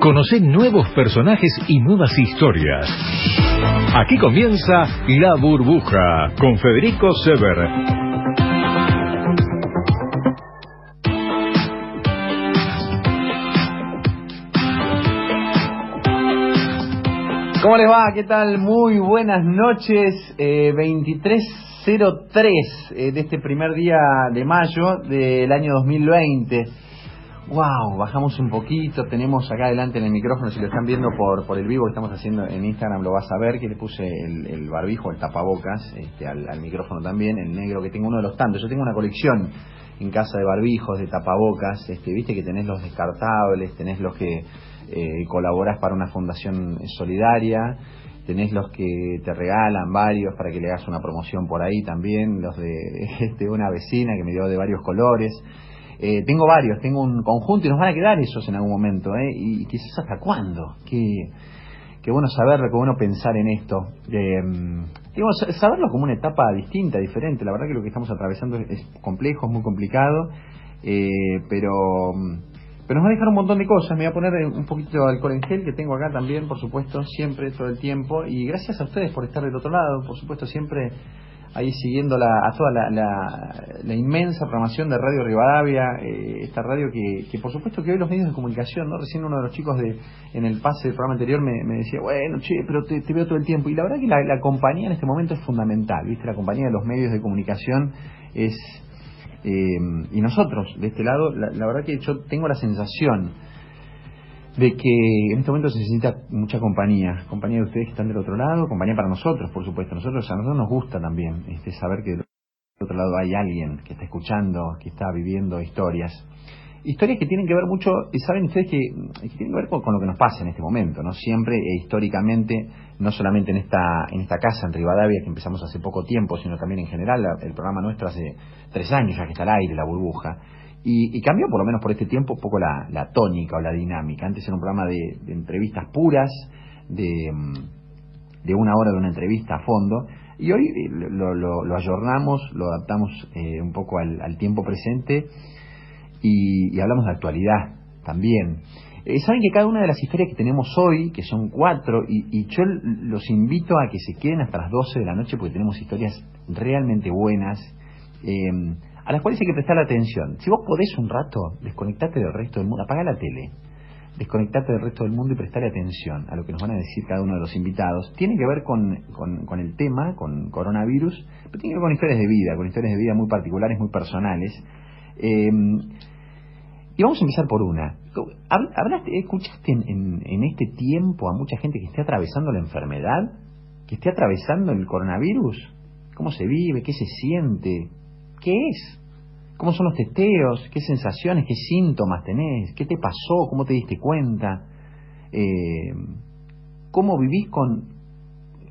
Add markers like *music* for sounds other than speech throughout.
Conoce nuevos personajes y nuevas historias. Aquí comienza La Burbuja con Federico Sever. ¿Cómo les va? ¿Qué tal? Muy buenas noches. Eh, 2303 eh, de este primer día de mayo del año 2020. Wow, bajamos un poquito, tenemos acá adelante en el micrófono, si lo están viendo por, por el vivo que estamos haciendo en Instagram, lo vas a ver, que le puse el, el barbijo, el tapabocas, este, al, micrófono también, el negro, que tengo uno de los tantos. Yo tengo una colección en casa de barbijos, de tapabocas, este, viste que tenés los descartables, tenés los que eh, colaborás para una fundación solidaria, tenés los que te regalan varios para que le hagas una promoción por ahí también, los de *laughs* este, una vecina que me dio de varios colores. Eh, tengo varios, tengo un conjunto y nos van a quedar esos en algún momento, ¿eh? Y quizás hasta cuándo. Qué, qué bueno saberlo, qué bueno pensar en esto. Eh, digo, saberlo como una etapa distinta, diferente. La verdad que lo que estamos atravesando es, complejo, es muy complicado, eh, pero, pero nos va a dejar un montón de cosas. Me voy a poner un poquito de alcohol en gel que tengo acá también, por supuesto, siempre, todo el tiempo. Y gracias a ustedes por estar del otro lado, por supuesto, siempre ahí siguiendo la, a toda la, la, la, inmensa programación de Radio Rivadavia, eh, esta radio que, que por supuesto que hoy los medios de comunicación, ¿no? Recién uno de los chicos de en el pase del programa anterior me, me decía, bueno, che, pero te, veo todo el tiempo. Y la verdad que la, la, compañía en este momento es fundamental, ¿viste? La compañía de los medios de comunicación es... Eh, y nosotros, de este lado, la, la verdad que yo tengo la sensación de que en este momento se necesita mucha compañía, compañía de ustedes que están del otro lado, compañía para nosotros, por supuesto. Nosotros a nosotros nos gusta también este saber que del otro lado hay alguien que está escuchando, que está viviendo historias. Historias que tienen que ver mucho, saben ustedes que, que tienen que ver con, con, lo que nos pasa en este momento, ¿no? Siempre e históricamente, no solamente en esta, en esta casa, en Rivadavia, que empezamos hace poco tiempo, sino también en general, el programa nuestro hace tres años ya que está al aire, la burbuja. Y, y, cambió, por lo menos por este tiempo, un poco la, la tónica o la dinámica. Antes era un programa de, entrevistas puras, de, de, una hora de una entrevista a fondo, y hoy lo, lo, lo ayornamos, lo adaptamos eh, un poco al, al tiempo presente y, y, hablamos de actualidad también. Eh, Saben que cada una de las historias que tenemos hoy, que son cuatro, y, y yo los invito a que se queden hasta las 12 de la noche porque tenemos historias realmente buenas. Eh, a las cuales hay que prestar atención. Si vos podés un rato, desconectate del resto del mundo, apaga la tele, desconectate del resto del mundo y prestar atención a lo que nos van a decir cada uno de los invitados. Tiene que ver con, con, con el tema, con coronavirus, pero tiene que ver con historias de vida, con historias de vida muy particulares, muy personales. Eh, y vamos a empezar por una. ¿Hablaste, ¿Escuchaste en, en, en este tiempo a mucha gente que esté atravesando la enfermedad? ¿Que esté atravesando el coronavirus? ¿Cómo se vive? ¿Qué se siente? ¿Qué es? ¿Cómo son los testeos? ¿Qué sensaciones? ¿Qué síntomas tenés? ¿Qué te pasó? ¿Cómo te diste cuenta? Eh, ¿Cómo vivís con...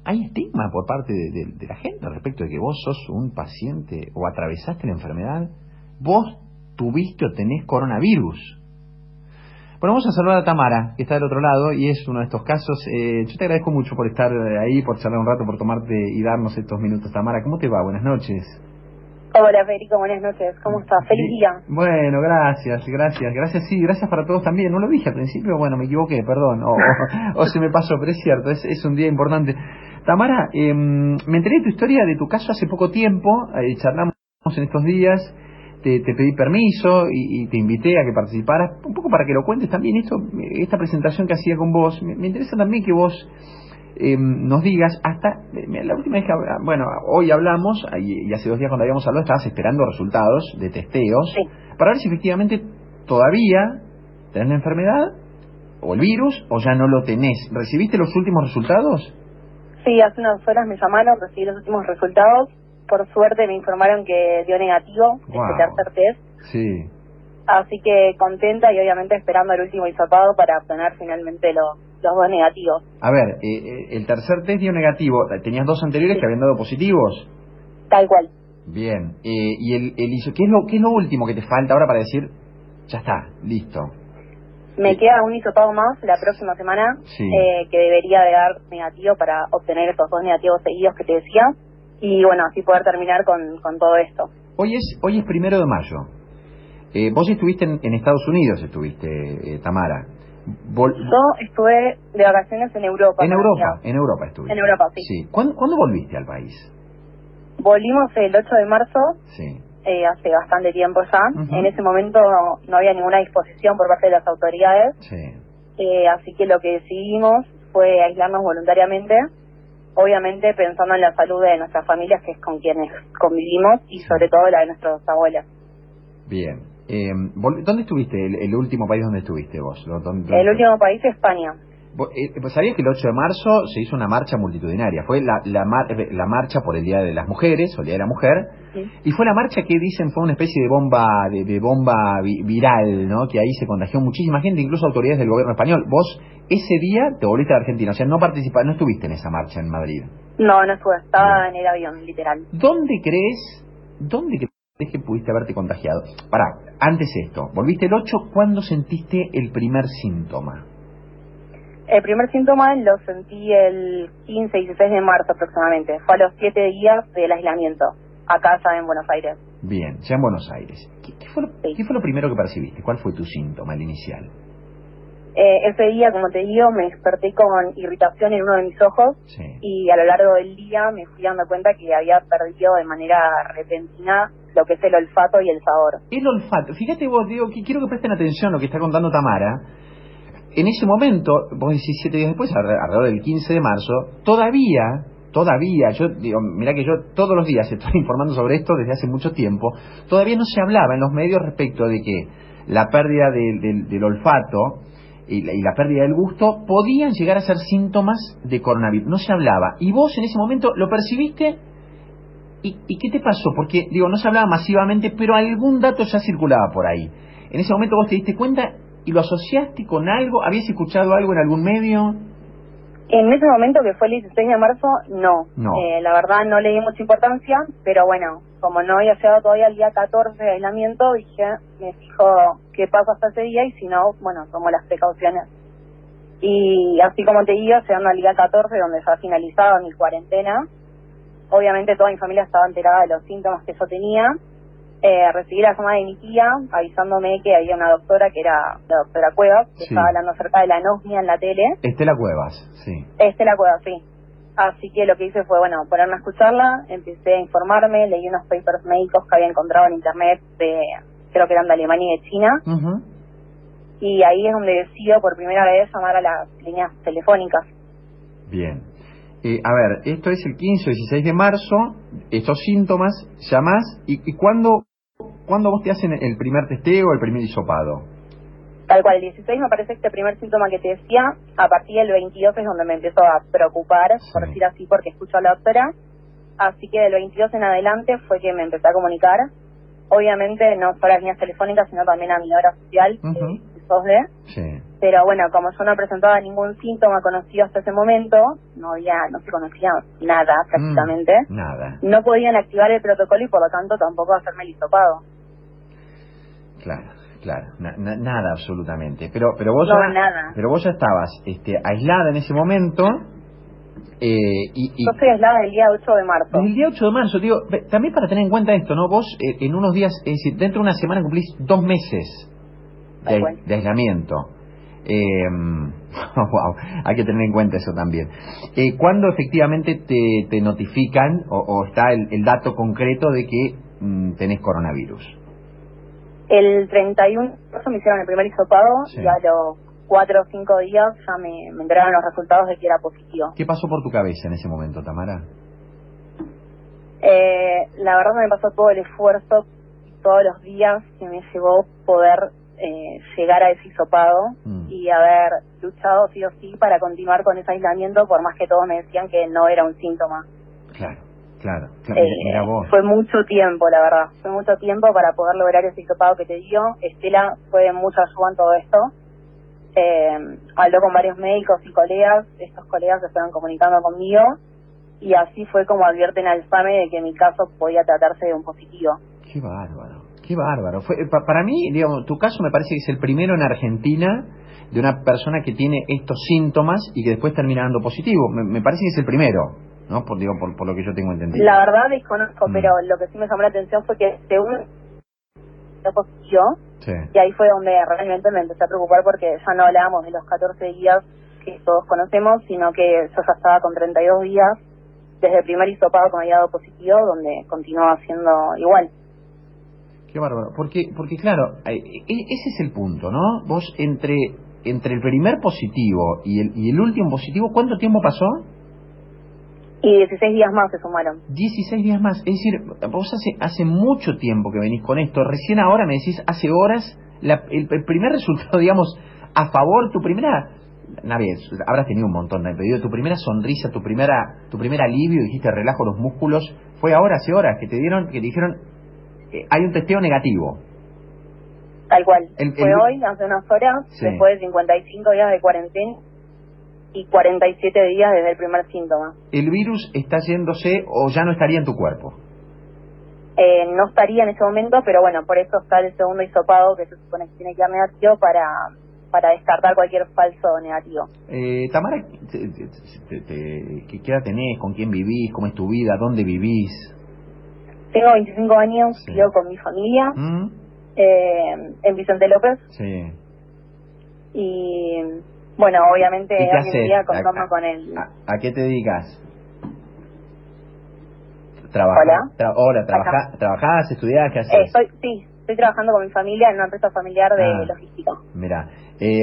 ¿Hay estigma por parte de, la gente respecto de que vos sos un paciente o atravesaste la enfermedad? ¿Vos tuviste o tenés coronavirus? Bueno, vamos a saludar a Tamara, que está del otro lado y es uno de estos casos. Eh, yo te agradezco mucho por estar ahí, por charlar un rato, por tomarte y darnos estos minutos. Tamara, ¿cómo te va? Buenas noches. Hola Federico, buenas noches, ¿cómo estás? Feliz día. Bueno, gracias, gracias, gracias, sí, gracias para todos también. No lo dije al principio, bueno, me equivoqué, perdón, o, o, o se me pasó, pero es cierto, es, es un día importante. Tamara, eh, me enteré de tu historia, de tu caso hace poco tiempo, eh, charlamos en estos días, te, te pedí permiso y, y, te invité a que participaras, un poco para que lo cuentes también, esto, esta presentación que hacía con vos, me, me interesa también que vos eh, nos digas hasta la última vez que bueno hoy hablamos y, y, hace dos días cuando habíamos hablado estabas esperando resultados de testeos sí. para ver si efectivamente todavía tenés la enfermedad o el virus o ya no lo tenés. Recibiste los últimos resultados sí hace unas horas me llamaron recibí los últimos resultados. Por suerte me informaron que dio negativo wow. este tercer test. Sí. Así que contenta y obviamente esperando el último hisopado para obtener finalmente los los dos negativos. A ver, eh, el tercer test dio negativo. ¿Tenías dos anteriores sí. que habían dado positivos? Tal cual. Bien. Eh, ¿Y el, el hizo, ¿qué, es lo, qué es lo último que te falta ahora para decir, ya está, listo? Me queda un hisopado más la próxima semana sí. eh, que debería de dar negativo para obtener esos dos negativos seguidos que te decía. Y bueno, así poder terminar con, con todo esto. Hoy es, hoy es primero de mayo. Eh, vos estuviste en, en, Estados Unidos, estuviste, eh, Tamara. Vol- Yo estuve de vacaciones en Europa. en Europa, en Europa estuve. En Europa, sí. Sí. ¿Cuándo, cuándo volviste al país? Volvimos el 8 de marzo, Sí. eh, hace bastante tiempo ya. En ese momento no, no había ninguna disposición por parte de las autoridades, Sí. eh, así que lo que decidimos fue aislarnos voluntariamente, obviamente pensando en la salud de nuestras familias, que es con quienes convivimos, y sobre todo la de nuestros abuelos. Bien. Eh, ¿Dónde estuviste? El, el último país donde estuviste vos? ¿Dó- dónde- dónde El último país es España. Eh, pues ¿Sabías que el 8 de marzo se hizo una marcha multitudinaria? Fue la, la, mar- eh, la marcha por el Día de las Mujeres, o el Día de la Mujer, Sí. y fue la marcha que dicen fue una especie de bomba de, de bomba vi- viral, ¿no? Que ahí se contagió muchísima gente, incluso autoridades del gobierno español. Vos ese día te volviste a Argentina, o sea, no participaste, no estuviste en esa marcha en Madrid. No, no estuve, estaba en el avión, literal. ¿Dónde crees, dónde crees que pudiste haberte contagiado? Pará, antes esto, volviste el 8, ¿cuándo sentiste el primer síntoma? El primer síntoma lo sentí el 15 y 16 de marzo aproximadamente. Fue a los 7 días del aislamiento, acá ya en Buenos Aires. Bien, ya en Buenos Aires. ¿Qué, qué fue lo, Sí. qué fue lo primero que percibiste? ¿Cuál fue tu síntoma, el inicial? Eh, ese día, como te digo, me desperté con irritación en uno de mis ojos Sí. y a lo largo del día me fui dando cuenta que había perdido de manera repentina lo que es el olfato y el sabor. El olfato. Fíjate vos, digo, que quiero que presten atención a lo que está contando Tamara. En ese momento, vos decís siete días después, alre- alrededor del 15 de marzo, todavía, todavía, yo digo, mira que yo todos los días estoy *laughs* informando sobre esto desde hace mucho tiempo, todavía no se hablaba en los medios respecto de que la pérdida del- del- del olfato y la, pérdida del gusto podían llegar a ser síntomas de coronavirus. No se hablaba. Y vos en ese momento lo percibiste. ¿Y, y qué te pasó? Porque, digo, no se hablaba masivamente, pero algún dato ya circulaba por ahí. En ese momento vos te diste cuenta y lo asociaste con algo. ¿Habías escuchado algo en algún medio? En ese momento, que fue el 16 de marzo, no. No. Eh, la verdad no le di mucha importancia, pero bueno, como no había llegado todavía el día 14 de aislamiento, dije, me fijo qué pasa hasta ese día y si no, bueno, tomo las precauciones. Y así como te digo, llegando al día 14, donde ya finalizaba mi cuarentena, obviamente toda mi familia estaba enterada de los síntomas que yo tenía. Eh, recibí la llamada de mi tía avisándome que había una doctora, que era la doctora Cuevas, que Sí. estaba hablando acerca de la anosmia en la tele. Estela Cuevas, sí. Este la cueva, sí. Así que lo que hice fue, bueno, ponerme a escucharla, empecé a informarme, leí unos papers médicos que había encontrado en internet de, creo que eran de Alemania y de China, y ahí es donde decido por primera vez llamar a las líneas telefónicas. Bien. Eh, a ver, esto es el 15 o 16 de marzo, estos síntomas, llamás, ¿y, y cuándo, cuándo vos te hacen el primer testeo, el primer hisopado? Tal cual, el 16 me parece este primer síntoma que te decía, a partir del 22 es donde me empezó a preocupar, por decir así, porque escucho a la doctora, así que del 22 en adelante fue que me empecé a comunicar, obviamente no solo a las líneas telefónicas, sino también a mi obra social, Ujú. que es SOSDE, Sí. pero bueno, como yo no presentaba ningún síntoma conocido hasta ese momento, no había, no se conocía nada prácticamente, Mm, nada, no podían activar el protocolo y por lo tanto tampoco hacerme el hisopado. Claro, claro, na- na- nada absolutamente. Pero, pero vos No, ya, nada. pero vos ya estabas, este, aislada en ese momento, eh, y, y Yo estoy aislada el día 8 de marzo. desde el día 8 de marzo, digo, también para tener en cuenta esto, ¿no? Vos eh, en unos días, es decir, dentro de una semana cumplís dos meses de aislamiento. Eh, *laughs* wow, hay que tener en cuenta eso también. Eh, ¿Cuándo efectivamente te, te notifican o, o está el, el dato concreto de que mm, tenés coronavirus? El 31 de marzo me hicieron el primer hisopado Sí. y a los 4 o 5 días ya me, me entregaron los resultados de que era positivo. ¿Qué pasó por tu cabeza en ese momento, Tamara? Eh, la verdad me pasó todo el esfuerzo todos los días que me llevó poder eh, llegar a ese hisopado Mm. y haber luchado sí o sí para continuar con ese aislamiento por más que todos me decían que no era un síntoma. Claro, claro. claro. Eh, Mira, vos. fue mucho tiempo, la verdad. Fue mucho tiempo para poder lograr ese hisopado que te dio. Estela fue de mucha ayuda en todo esto. Eh, habló con varios médicos y colegas. Estos colegas se estaban comunicando conmigo. Y así fue como advierten al SAME de que mi caso podía tratarse de un positivo. Qué bárbaro, qué bárbaro. Fue, pa- para mí, digamos, tu caso me parece que es el primero en Argentina de una persona que tiene estos síntomas y que después termina dando positivo. Me, me parece que es el primero, ¿no? Por, digo, por, por lo que yo tengo entendido. La verdad desconozco, Mm. pero lo que sí me llamó la atención fue que según lo Sí. Sí. Y ahí fue donde realmente me empecé a preocupar porque ya no hablábamos de los 14 días que todos conocemos, sino que yo ya estaba con 32 días desde el primer hisopado que me había dado positivo, donde continuaba siendo igual. Qué bárbaro. Porque, porque claro, eh, e- ese es el punto, ¿no? Vos entre, entre el primer positivo y el, y el último positivo, ¿cuánto tiempo pasó? Y 16 días más se sumaron. 16 días más. Es decir, vos hace, hace mucho tiempo que venís con esto. Recién ahora me decís, hace horas, la- el, el primer *laughs* resultado, digamos, a favor, tu primera... Navi, habrás tenido un montón de pedido. Tu primera sonrisa, tu primera tu primer alivio, dijiste relajo los músculos, fue ahora, hace horas, que te dieron, que te dijeron, eh, hay un testeo negativo. Tal cual. El- Fue el- hoy, hace unas horas, Sí. después de 55 días de cuarentena y 47 días desde el primer síntoma. El virus está yéndose o ya no estaría en tu cuerpo. Eh, no estaría en ese momento, pero bueno, por eso está el segundo hisopado que se supone que tiene que dar negativo para, para descartar cualquier falso negativo. Eh, Tamara, te- te- te- te- ¿qué qué edad tenés? ¿Con quién vivís? ¿Cómo es tu vida? ¿Dónde vivís? Tengo 25 años, Sí. vivo con mi familia ¿Mm? eh, en Vicente López Sí. y bueno, obviamente ¿Y qué hoy en día ¿A- contamos a- con el... ¿A, a qué te dedicas? Trabaja, Hola. tra- hola, trabaja, ¿trabajás, estudiás, qué haces? Eh, estoy, sí, estoy trabajando con mi familia en una empresa familiar de Ah. logística. Mira, eh,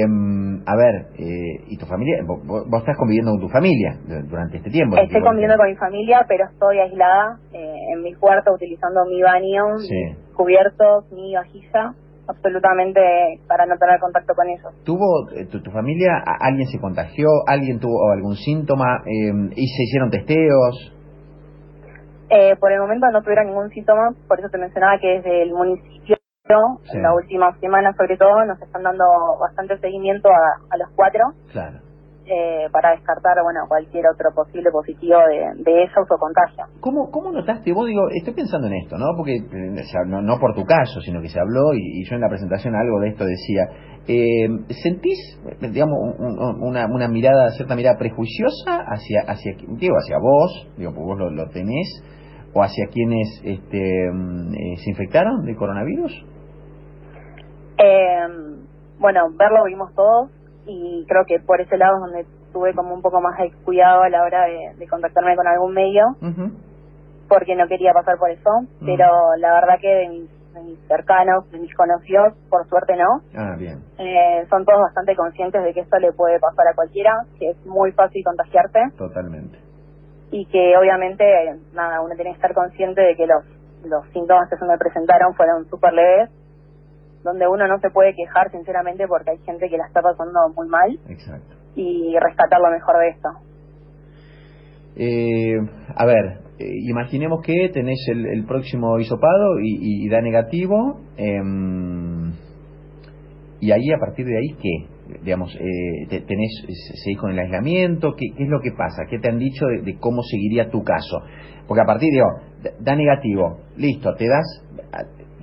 a ver, eh, ¿y tu familia? Vos, vos- estás conviviendo con tu familia du- durante este tiempo? Estoy conviviendo con mi familia, pero estoy aislada eh, en mi cuarto utilizando mi baño, Sí. mis cubiertos, mi vajilla, absolutamente para no tener contacto con ellos. ¿Tuvo eh, tu, tu familia, alguien se contagió, alguien tuvo algún síntoma eh, y se hicieron testeos? Eh, por el momento no tuvieron ningún síntoma, por eso te mencionaba que desde el municipio, Sí. en las últimas semanas sobre todo, nos están dando bastante seguimiento a, a los cuatro Claro. Eh, para descartar bueno cualquier otro posible positivo de, de ellos o contagio. ¿Cómo, ¿Cómo notaste? Vos digo, estoy pensando en esto, ¿no? Porque eh, no, no por tu caso, sino que se habló y, y yo en la presentación algo de esto decía. Eh, ¿Sentís, digamos, un- un- una, una mirada, cierta mirada prejuiciosa hacia, hacia, digo, hacia vos, digo, porque vos lo, lo tenés, o hacia quienes este, eh, se infectaron de coronavirus? Eh, bueno, verlo vimos todos y creo que por ese lado es donde tuve como un poco más de cuidado a la hora de, de contactarme con algún medio porque no quería pasar por eso, pero la verdad que de mis, de mis cercanos, de mis conocidos, por suerte no, Ah, bien. eh, son todos bastante conscientes de que esto le puede pasar a cualquiera, que es muy fácil contagiarse Totalmente. y que obviamente, nada, uno tiene que estar consciente de que los, los síntomas que se me presentaron fueron súper leves, donde uno no se puede quejar sinceramente porque hay gente que la está pasando muy mal Exacto. y rescatar lo mejor de esto. Eh, a ver, eh, imaginemos que tenés el, el próximo hisopado y, y- da negativo. em, y ahí, a partir de ahí, ¿qué? Digamos, eh, te- tenés, se- seguís con el aislamiento, ¿qué, qué es lo que pasa? ¿Qué te han dicho de, de cómo seguiría tu caso? Porque a partir de, da- da negativo, listo, te das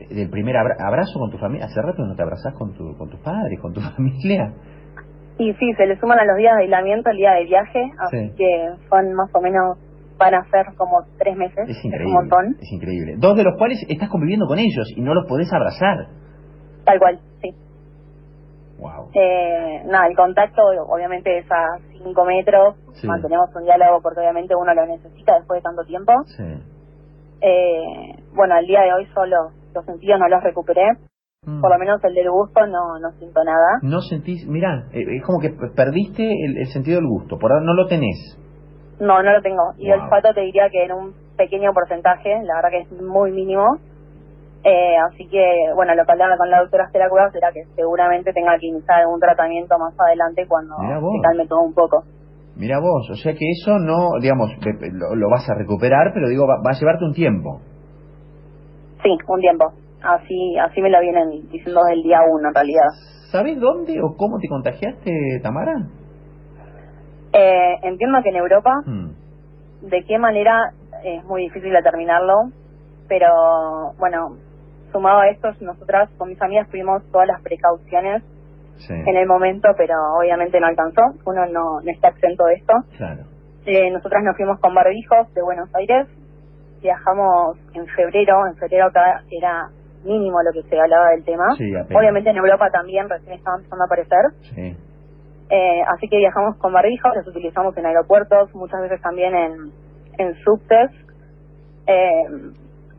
del primer abra- abrazo con tu familia. ¿Hace rato no te abrazás con, tu, con tus padres, con tu *laughs* familia? Y sí, se le suman a los días de aislamiento el día de viaje, así Sí. que son más o menos, van a ser como tres meses, Es es increíble. un montón, Es increíble. Dos de los cuales estás conviviendo con ellos y no los podés abrazar. tal cual, sí. Wow. Eh, nada, el contacto obviamente es a cinco metros, Sí. mantenemos un diálogo porque obviamente uno lo necesita después de tanto tiempo. Sí. Eh, bueno, al día de hoy solo los sentidos no los recuperé, Mm. por lo menos el del gusto no, no siento nada. No sentís, mirá, eh, es como que perdiste el, el sentido del gusto, por ahora no lo tenés. No, no lo tengo. Y Wow. el olfato te diría que en un pequeño porcentaje, la verdad que es muy mínimo. Eh, así que, bueno, lo que hablaba con la doctora Estela Cuevas será que seguramente tenga que iniciar algún tratamiento más adelante cuando se calme todo un poco. Mira vos, o sea que eso no, digamos, lo, lo vas a recuperar, pero digo, va, va a llevarte un tiempo. Sí, un tiempo. Así así me lo vienen diciendo desde el día uno, en realidad. ¿Sabés dónde o cómo te contagiaste, Tamara? Eh, entiendo que en Europa, Mm. de qué manera es muy difícil determinarlo, pero bueno, sumado a esto, nosotras con mis amigas tuvimos todas las precauciones Sí, en el momento, pero obviamente no alcanzó. Uno no, no está exento de esto. claro. Eh, nosotras nos fuimos con barbijos de Buenos Aires. Viajamos en febrero. En febrero acá era mínimo lo que se hablaba del tema. Obviamente en Europa también recién estaban empezando a aparecer. Sí. Eh, así que viajamos con barbijos, los utilizamos en aeropuertos, muchas veces también en, en subtes. Eh,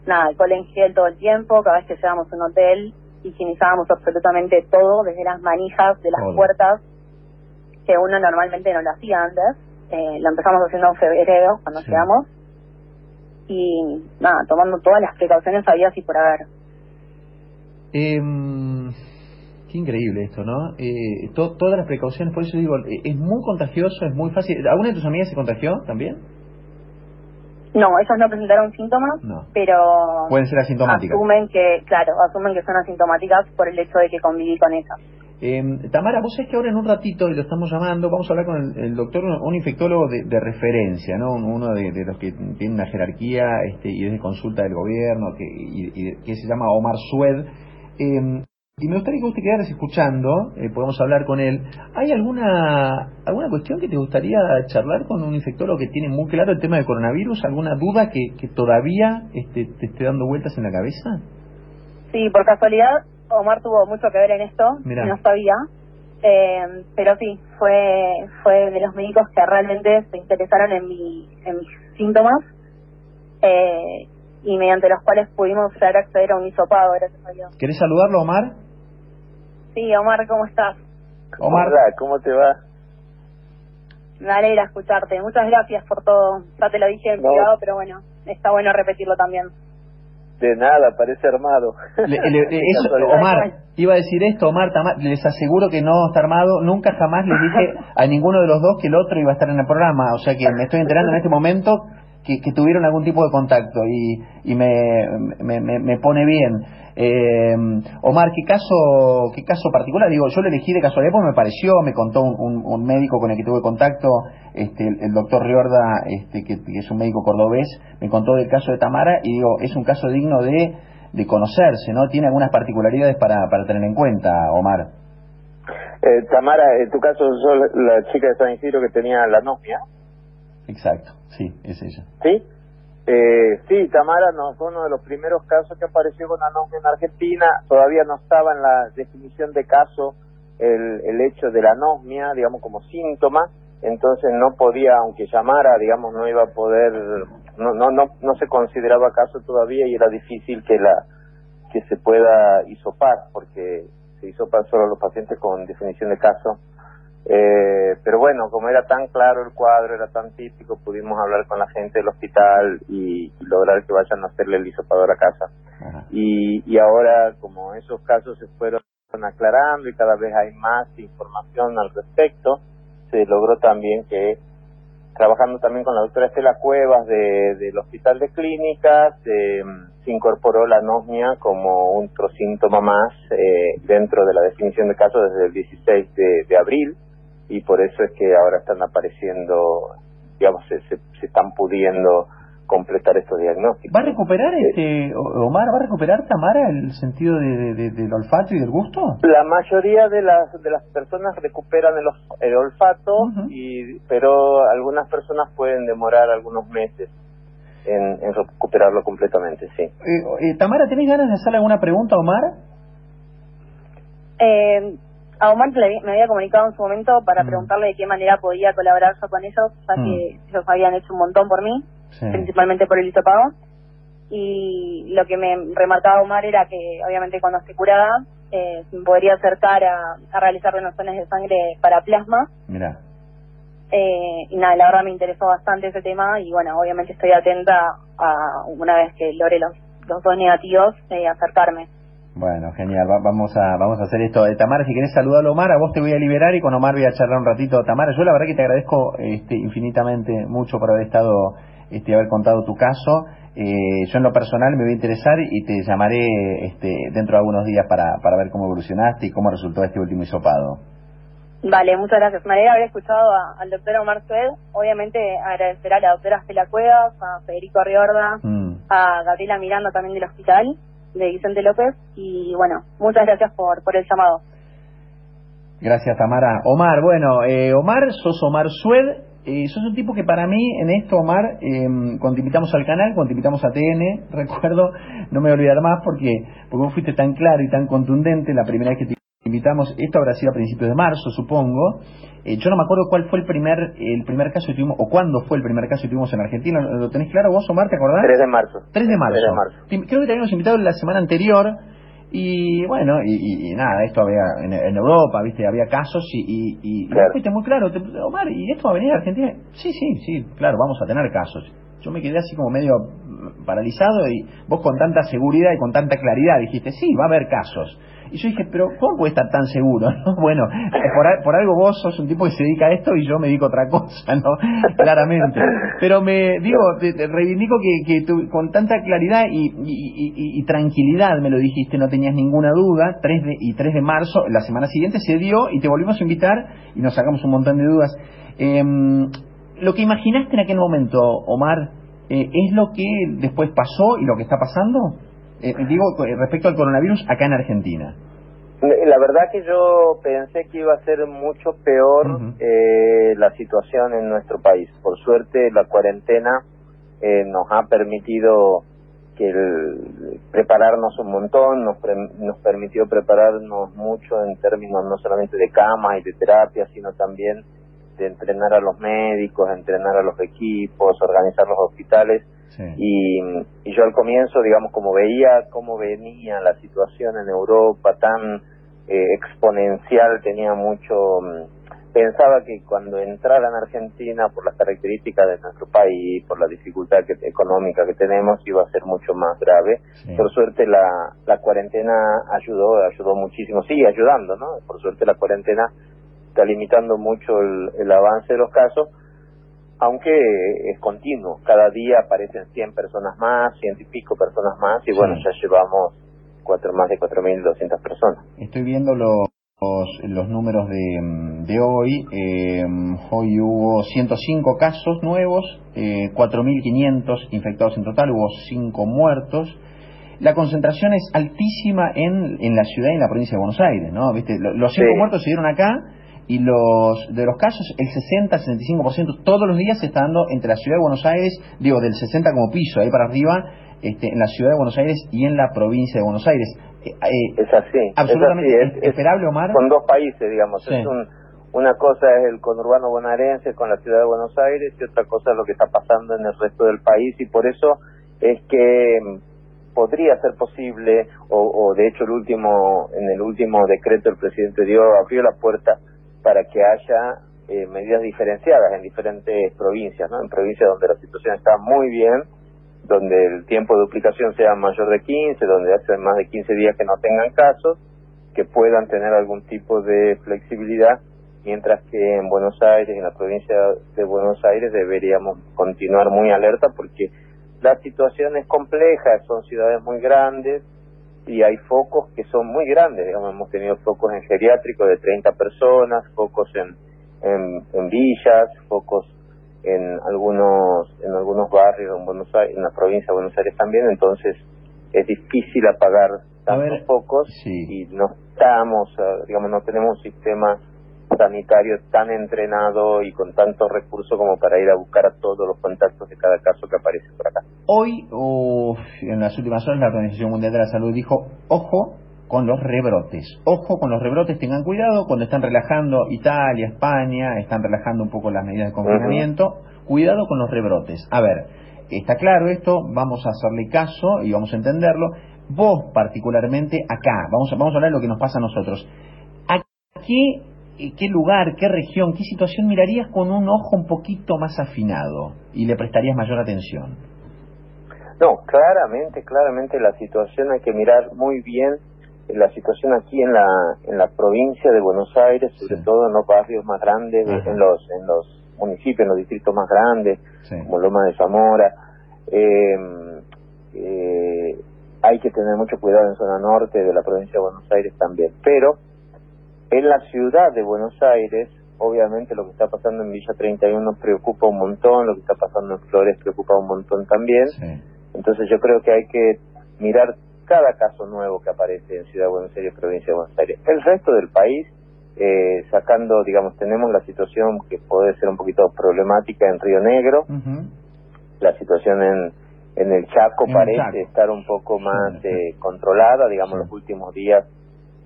nada, alcohol en gel todo el tiempo, cada vez que llegamos a un hotel, higienizábamos absolutamente todo, desde las manijas de las puertas, que uno normalmente no lo hacía antes. Eh, lo empezamos haciendo en febrero, cuando llegamos. Y nada, tomando todas las precauciones había y por haber. Eh, qué increíble esto, ¿no? Eh, todas las precauciones, por eso digo, eh, es muy contagioso, es muy fácil. ¿Alguna de tus amigas se contagió también? No, ellos no presentaron síntomas, pero pueden ser asintomáticas. Asumen que, claro, asumen que son asintomáticas por el hecho de que conviví con ellas. Eh, Tamara, vos sabés que ahora en un ratito, y lo estamos llamando, vamos a hablar con el, doctor, un infectólogo de, referencia, ¿no? Uno de, los que tiene una jerarquía este, y es de consulta del gobierno, que, y, que se llama Omar Sued. Eh, y me gustaría que usted quedaras escuchando, eh, podemos hablar con él. ¿Hay alguna alguna cuestión que te gustaría charlar con un infectólogo que tiene muy claro el tema del coronavirus? ¿Alguna duda que, que todavía este, te esté dando vueltas en la cabeza? Sí, por casualidad, Omar tuvo mucho que ver en esto, no sabía. Eh, pero sí, fue fue de los médicos que realmente se interesaron en, mi, en mis síntomas eh, y mediante los cuales pudimos acceder a un hisopado, gracias a Dios. ¿Querés saludarlo, Omar? Sí, Omar, ¿cómo estás? Omar, ¿cómo te va? Me alegra escucharte. Muchas gracias por todo. Ya te lo dije en privado, pero bueno, está bueno repetirlo también. De nada, parece armado. *laughs* Omar, iba a decir esto, Omar, les aseguro que no está armado. Nunca jamás les dije a ninguno de los dos que el otro iba a estar en el programa. O sea que me estoy enterando en este momento que, tuvieron algún tipo de contacto y, y me, me, me pone bien. Eh, Omar, ¿qué caso, ¿qué caso particular? Digo, yo lo elegí de casualidad porque me pareció, me contó un, médico con el que tuve contacto, este, el, doctor Riorda, este, que, es un médico cordobés, me contó del caso de Tamara y digo, es un caso digno de, de conocerse, ¿no? Tiene algunas particularidades para, para tener en cuenta, Omar. Eh, Tamara, en tu caso, sos la chica de San Isidro que tenía la novia. Exacto, sí, es ella. ¿Sí? Eh, sí, Tamara no, fue uno de los primeros casos que apareció con anosmia en Argentina. Todavía no estaba en la definición de caso el, el hecho de la anosmia, digamos, como síntoma. Entonces no podía, aunque llamara, digamos, no iba a poder, no, no, no, no se consideraba caso todavía y era difícil que la que se pueda hisopar, porque se hisopan solo los pacientes con definición de caso eh, pero bueno, como era tan claro el cuadro, era tan típico, pudimos hablar con la gente del hospital y, lograr que vayan a hacerle el hisopador a casa. Y, y ahora, como esos casos se fueron aclarando y cada vez hay más información al respecto, se logró también que, trabajando también con la doctora Estela Cuevas de, del Hospital de Clínicas, se incorporó la anosmia como otro síntoma más eh, dentro de la definición de casos desde el 16 de abril y por eso es que ahora están apareciendo, digamos, se, se, están pudiendo completar estos diagnósticos. ¿Va a recuperar, este Omar, va a recuperar Tamara el sentido de, del olfato y del gusto? La mayoría de las de las personas recuperan el, el olfato, y pero algunas personas pueden demorar algunos meses en, en recuperarlo completamente, sí. Eh, eh, Tamara, ¿tenés ganas de hacerle alguna pregunta a Omar? Eh, a Omar me había comunicado en su momento para mm. preguntarle de qué manera podía colaborar yo con ellos, ya que mm. ellos habían hecho un montón por mí, principalmente por el hisopado. Y lo que me remarcaba Omar era que, obviamente, cuando esté curada, eh, podría acercar a, a realizar donaciones de sangre para plasma. Mira. Eh, y nada, la verdad me interesó bastante ese tema y, bueno, obviamente estoy atenta a, una vez que logre los, los dos negativos, eh, acercarme. Bueno, genial. vamos a vamos a hacer esto. Eh, Tamara, si querés saludarlo, Omar, a vos te voy a liberar y con Omar voy a charlar un ratito. Tamara, yo la verdad que te agradezco este, infinitamente mucho por haber estado, este, haber contado tu caso. Eh, yo en lo personal me voy a interesar y te llamaré este, dentro de algunos días para, para ver cómo evolucionaste y cómo resultó este último hisopado. Vale, muchas gracias. Me alegra haber escuchado al doctor Omar Sued. Obviamente agradecer a la doctora Estela Cuevas, a Federico Arriorda, mm. a Gabriela Miranda también del hospital de Vicente López y bueno, muchas gracias por, por el llamado. Gracias Tamara. Omar, bueno, eh, Omar, sos Omar Sued eh, sos un tipo que para mí en esto, Omar, eh, cuando invitamos al canal, cuando invitamos a TN, *laughs* recuerdo, no me voy a olvidar más porque, porque vos fuiste tan claro y tan contundente la primera vez que te invitamos, esto habrá sido a principios de marzo, supongo. Eh, yo no me acuerdo cuál fue el primer el primer caso que tuvimos, o cuándo fue el primer caso que tuvimos en Argentina. ¿Lo tenés claro vos, Omar? ¿Te acordás? 3 de marzo. 3 de marzo. 3 de marzo. Creo que te habíamos invitado la semana anterior. Y bueno, y, y nada, esto había en, en, Europa, ¿viste? Había casos y, y, y claro. fuiste muy claro. Te, Omar, ¿y esto va a venir a Argentina? Sí, sí, sí, claro, vamos a tener casos. Yo me quedé así como medio paralizado y vos con tanta seguridad y con tanta claridad dijiste, sí, va a haber casos. Y yo dije, pero ¿cómo puede estar tan seguro? *laughs* ¿no? Bueno, por, por, algo vos sos un tipo que se dedica a esto y yo me dedico a otra cosa, ¿no? *laughs* Claramente. Pero me, digo, te, te reivindico que, que tú, con tanta claridad y, y, y, y, tranquilidad me lo dijiste, no tenías ninguna duda, 3 de, y 3 de marzo, la semana siguiente se dio y te volvimos a invitar y nos sacamos un montón de dudas. Eh, lo que imaginaste en aquel momento, Omar, eh, ¿es lo que después pasó y lo que está pasando? Eh, digo, respecto al coronavirus acá en Argentina. La verdad que yo pensé que iba a ser mucho peor uh -huh. eh, la situación en nuestro país. Por suerte la cuarentena eh, nos ha permitido que el, prepararnos un montón, nos, pre, nos permitió prepararnos mucho en términos no solamente de camas y de terapia, sino también de entrenar a los médicos, entrenar a los equipos, organizar los hospitales. Sí. Y, y, yo al comienzo, digamos, como veía cómo venía la situación en Europa tan eh, exponencial, tenía mucho... Pensaba que cuando entrara en Argentina, por las características de nuestro país, por la dificultad que, económica que tenemos, iba a ser mucho más grave. Sí. Por suerte la, la cuarentena ayudó, ayudó muchísimo, sigue ayudando, ¿no? Por suerte la cuarentena está limitando mucho el, el avance de los casos, aunque es continuo. Cada día aparecen 100 personas más, ciento y pico personas más, y sí. bueno, ya llevamos cuatro, más de 4.200 personas. Estoy viendo los, los números de, de hoy. Eh, hoy hubo 105 casos nuevos, eh, 4.500 infectados en total, hubo 5 muertos. La concentración es altísima en, en la ciudad y en la provincia de Buenos Aires, ¿no? ¿Viste? Los 5 sí. muertos se dieron acá y los de los casos, el 60-65% todos los días se está dando entre la ciudad de Buenos Aires, digo, del 60 como piso, ahí para arriba, este, en la ciudad de Buenos Aires y en la provincia de Buenos Aires. Eh, eh, es así. Absolutamente es así, es, esperable, Omar. Con dos países, digamos. Sí. Es un, una cosa es el conurbano bonaerense con la ciudad de Buenos Aires y otra cosa es lo que está pasando en el resto del país y por eso es que podría ser posible o, o de hecho el último en el último decreto el presidente dio abrió la puerta para que haya eh, medidas diferenciadas en diferentes provincias, ¿no? En provincias donde la situación está muy bien, donde el tiempo de duplicación sea mayor de 15, donde hace más de 15 días que no tengan casos, que puedan tener algún tipo de flexibilidad, mientras que en Buenos Aires, en la provincia de Buenos Aires, deberíamos continuar muy alerta porque la situación es compleja, son ciudades muy grandes, y hay focos que son muy grandes, digamos, hemos tenido focos en geriátricos de 30 personas, focos en, en, en villas, focos en algunos en algunos barrios en Buenos Aires, en la provincia de Buenos Aires también, entonces es difícil apagar tantos ver, focos sí. y no estamos, digamos, no tenemos un sistema sanitario tan entrenado y con tantos recursos como para ir a buscar a todos los contactos de cada caso que aparece por acá. Hoy, oh, en las últimas horas, la Organización Mundial de la Salud dijo, ojo con los rebrotes, ojo con los rebrotes, tengan cuidado cuando están relajando Italia, España, están relajando un poco las medidas de confinamiento, uh -huh. cuidado con los rebrotes. A ver, está claro esto, vamos a hacerle caso y vamos a entenderlo. Vos particularmente acá, vamos a, vamos a hablar de lo que nos pasa a nosotros. ¿A qué qué lugar, qué región, qué situación mirarías con un ojo un poquito más afinado y le prestarías mayor atención? No, claramente, claramente la situación hay que mirar muy bien la situación aquí en la en la provincia de Buenos Aires, sobre sí. todo en los barrios más grandes, Ajá. en los en los municipios, en los distritos más grandes, sí. como Loma de Zamora. Eh, eh, hay que tener mucho cuidado en zona norte de la provincia de Buenos Aires también, pero en la ciudad de Buenos Aires, obviamente lo que está pasando en Villa 31 preocupa un montón, lo que está pasando en Flores preocupa un montón también. Sí. Entonces yo creo que hay que mirar cada caso nuevo que aparece en Ciudad de Buenos Aires, provincia de Buenos Aires. El resto del país eh, sacando, digamos, tenemos la situación que puede ser un poquito problemática en Río Negro, la situación en, en el Chaco parece estar un poco más eh, controlada, digamos, los últimos días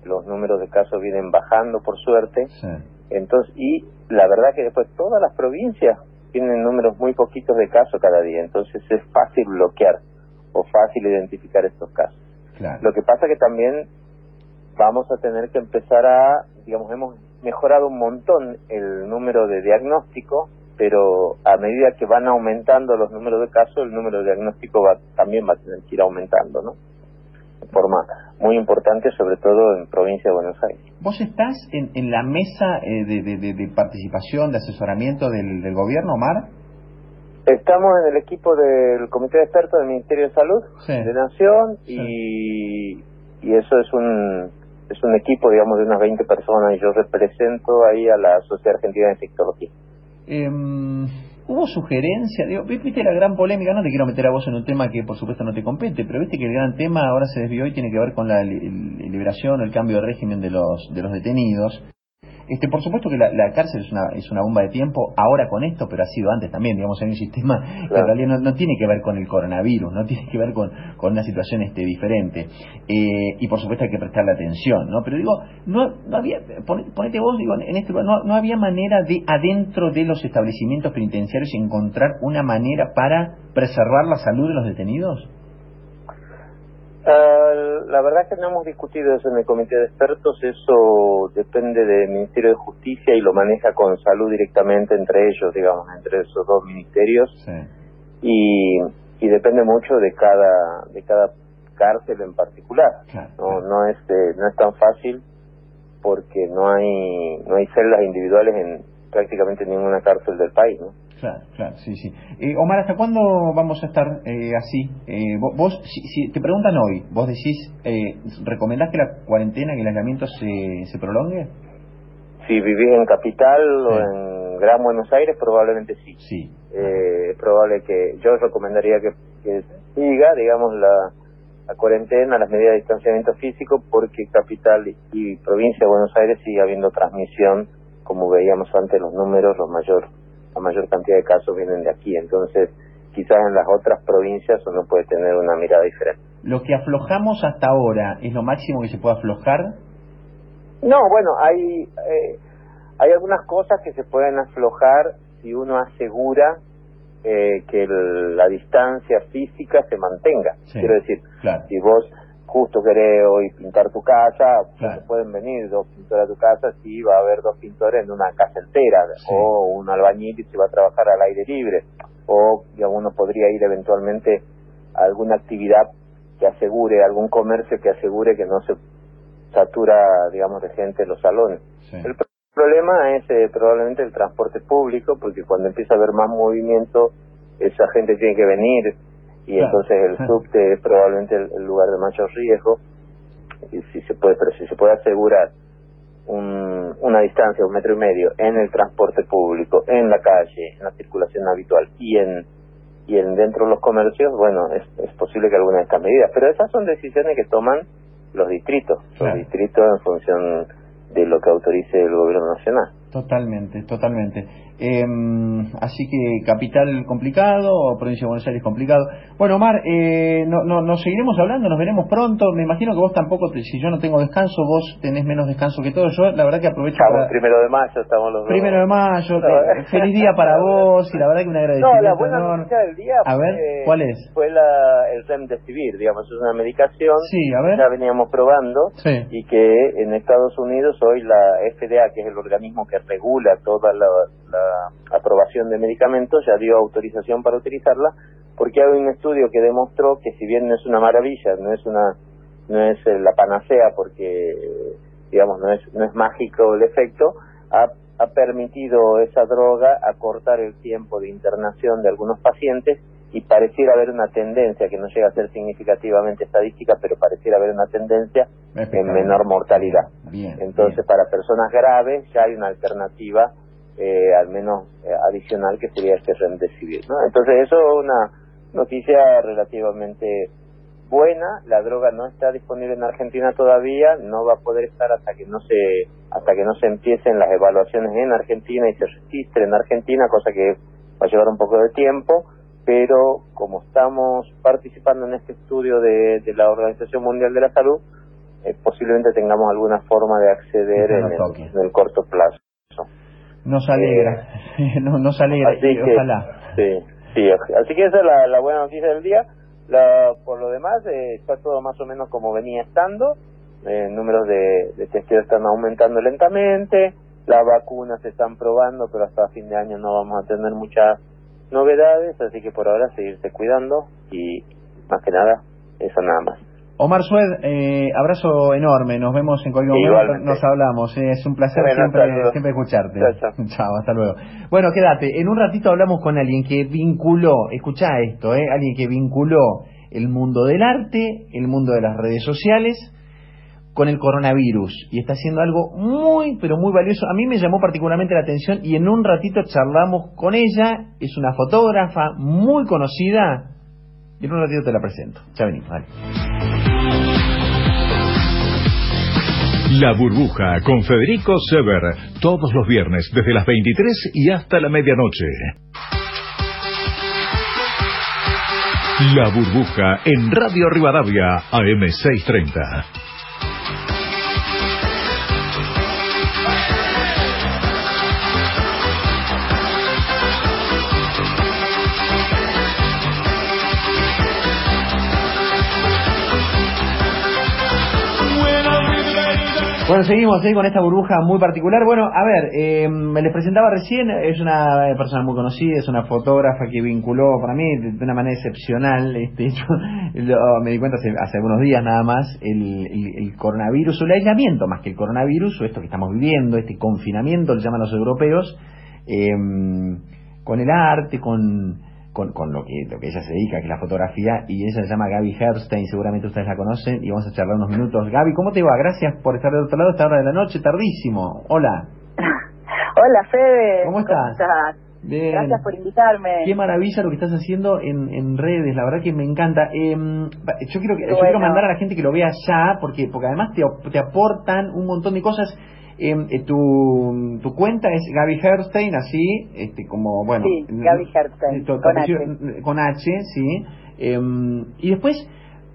los números de casos vienen bajando por suerte, entonces, y la verdad que después todas las provincias tienen números muy poquitos de casos cada día, entonces es fácil bloquear o fácil identificar estos casos. Lo que pasa que también vamos a tener que empezar a, digamos, hemos mejorado un montón el número de diagnóstico, pero a medida que van aumentando los números de casos, el número de diagnóstico va, también va a tener que ir aumentando, ¿no? Forma muy importante, sobre todo en provincia de Buenos Aires. ¿Vos estás en, en la mesa eh, de, de, participación, de asesoramiento del, del gobierno, Omar? Estamos en el equipo del Comité de Expertos del Ministerio de Salud de Nación y, y eso es un es un equipo, digamos, de unas 20 personas y yo represento ahí a la Sociedad Argentina de Infectología. Em, ¿Hubo sugerencia? Digo, viste la gran polémica, no te quiero meter a vos en un tema que por supuesto no te compete, pero viste que el gran tema ahora se desvió y tiene que ver con la liberación, el cambio de régimen de los, de los detenidos. Este, por supuesto que la, cárcel es una, es una bomba de tiempo ahora con esto, pero ha sido antes también, digamos, en un sistema que en realidad no, tiene que ver con el coronavirus, no tiene que ver con, con una situación este diferente. Eh, y por supuesto hay que prestarle atención, ¿no? Pero digo, no, no había, ponete vos, digo, en este no, no había manera de adentro de los establecimientos penitenciarios encontrar una manera para preservar la salud de los detenidos. Uh, la verdad que no hemos discutido eso en el comité de expertos, eso depende del Ministerio de Justicia y lo maneja con salud directamente entre ellos, digamos, entre esos dos ministerios. Y, y depende mucho de cada de cada cárcel en particular. no no es eh, no es tan fácil porque no hay no hay celdas individuales en prácticamente ninguna cárcel del país, ¿no? Claro, claro, sí, sí. Eh, Omar, ¿hasta cuándo vamos a estar eh, así? Eh, vos, si, te preguntan hoy, ¿vos decís, eh, recomendás que la cuarentena, que el aislamiento se, se prolongue? Si vivís en Capital o en Gran Buenos Aires, probablemente sí. Sí. Eh, es probable que, yo recomendaría que, que siga, digamos, la, la cuarentena, las medidas de distanciamiento físico, porque Capital y provincia de Buenos Aires sigue habiendo transmisión, como veíamos antes los números, los mayores la mayor cantidad de casos vienen de aquí. Entonces, quizás en las otras provincias uno puede tener una mirada diferente. ¿Lo que aflojamos hasta ahora es lo máximo que se puede aflojar? No, bueno, hay, eh, hay algunas cosas que se pueden aflojar si uno asegura eh, que la distancia física se mantenga. Quiero decir, si vos justo querés hoy pintar tu casa, pues pueden venir dos pintores a tu casa si va a haber dos pintores en una casa entera, o un albañil y se va a trabajar al aire libre, o digamos, uno podría ir eventualmente a alguna actividad que asegure, algún comercio que asegure que no se satura, digamos, de gente en los salones. El problema es eh, probablemente el transporte público, porque cuando empieza a haber más movimiento, esa gente tiene que venir y entonces el subte es probablemente el, lugar de mayor riesgo. Y si se puede pero si se puede asegurar un, una distancia un metro y medio en el transporte público en la calle en la circulación habitual y en y en dentro de los comercios bueno es, es posible que alguna de estas medidas. Pero esas son decisiones que toman los distritos. Los distritos en función de lo que autorice el gobierno nacional. Totalmente, totalmente. Eh, así que capital complicado, provincia de Buenos Aires complicado. Bueno, Omar, eh, no, no, nos seguiremos hablando, nos veremos pronto. Me imagino que vos tampoco, si yo no tengo descanso, vos tenés menos descanso que todo. Yo, la verdad que aprovecho. Estamos primero de mayo, estamos los Primero de mayo, eh, *laughs* feliz día para vos y la verdad que un agradecimiento. No, la buena noticia del día a ver, ¿cuál es? Fue la, el Remdesivir, digamos, es una medicación sí, a ver. que ya veníamos probando y que en Estados Unidos hoy la FDA, que es el organismo que regula toda la, aprobación de medicamentos, ya dio autorización para utilizarla, porque hay un estudio que demostró que si bien no es una maravilla, no es una no es eh, la panacea porque digamos no es no es mágico el efecto, ha, ha permitido esa droga acortar el tiempo de internación de algunos pacientes y pareciera haber una tendencia que no llega a ser significativamente estadística, pero pareciera haber una tendencia en menor mortalidad. Entonces, para personas graves ya hay una alternativa, eh, al menos eh, adicional, que sería este remdesivir. ¿no? Entonces, eso es una noticia relativamente buena, la droga no está disponible en Argentina todavía, no va a poder estar hasta que no se hasta que no se empiecen las evaluaciones en Argentina y se registre en Argentina, cosa que va a llevar un poco de tiempo, pero como estamos participando en este estudio de, de la Organización Mundial de la Salud, eh, posiblemente tengamos alguna forma de acceder en el, corto plazo. Nos alegra, eh, *laughs* no, nos alegra, así que, ojalá. Sí, sí, así que esa es la, la buena noticia del día. La, por lo demás, eh, está todo más o menos como venía estando. Eh, números de, de testeo están aumentando lentamente. Las vacunas se están probando, pero hasta fin de año no vamos a tener muchas novedades. Así que por ahora seguirse cuidando y más que nada, eso nada más. Omar Sued, eh, abrazo enorme, nos vemos en cualquier momento, nos hablamos, eh, es un placer siempre, siempre escucharte. *laughs* Chao, hasta luego. Bueno, quédate, en un ratito hablamos con alguien que vinculó, escucha esto, eh, alguien que vinculó el mundo del arte, el mundo de las redes sociales, con el coronavirus y está haciendo algo muy, pero muy valioso. A mí me llamó particularmente la atención y en un ratito charlamos con ella, es una fotógrafa muy conocida y en un ratito te la presento. Ya venimos, vale. La burbuja con Federico Sever, todos los viernes desde las 23 y hasta la medianoche. La burbuja en Radio Rivadavia, AM630. Bueno, seguimos con esta burbuja muy particular. Bueno, a ver, eh, me les presentaba recién, es una persona muy conocida, es una fotógrafa que vinculó para mí de una manera excepcional, este, *laughs* yo me di cuenta hace, algunos días nada más, el, coronavirus, o el aislamiento más que el coronavirus, o esto que estamos viviendo, este confinamiento, lo llaman los europeos, eh, con el arte, con con, con lo que lo que ella se dedica, que es la fotografía, y ella se llama Gaby Herstein, seguramente ustedes la conocen, y vamos a charlar unos minutos. Gaby, ¿cómo te va? Gracias por estar del otro lado a esta hora de la noche, tardísimo. Hola. *laughs* Hola, Fede. ¿Cómo estás? Bien. Gracias por invitarme. Qué maravilla lo que estás haciendo en, en redes, la verdad que me encanta. Eh, yo quiero, yo quiero mandar a la gente que lo vea ya, porque, porque además te, te aportan un montón de cosas eh, tu, tu cuenta es Gaby Herstein, así, este, como, bueno. Sí, Gaby Herstein, con H. Con H, sí. Em, y después,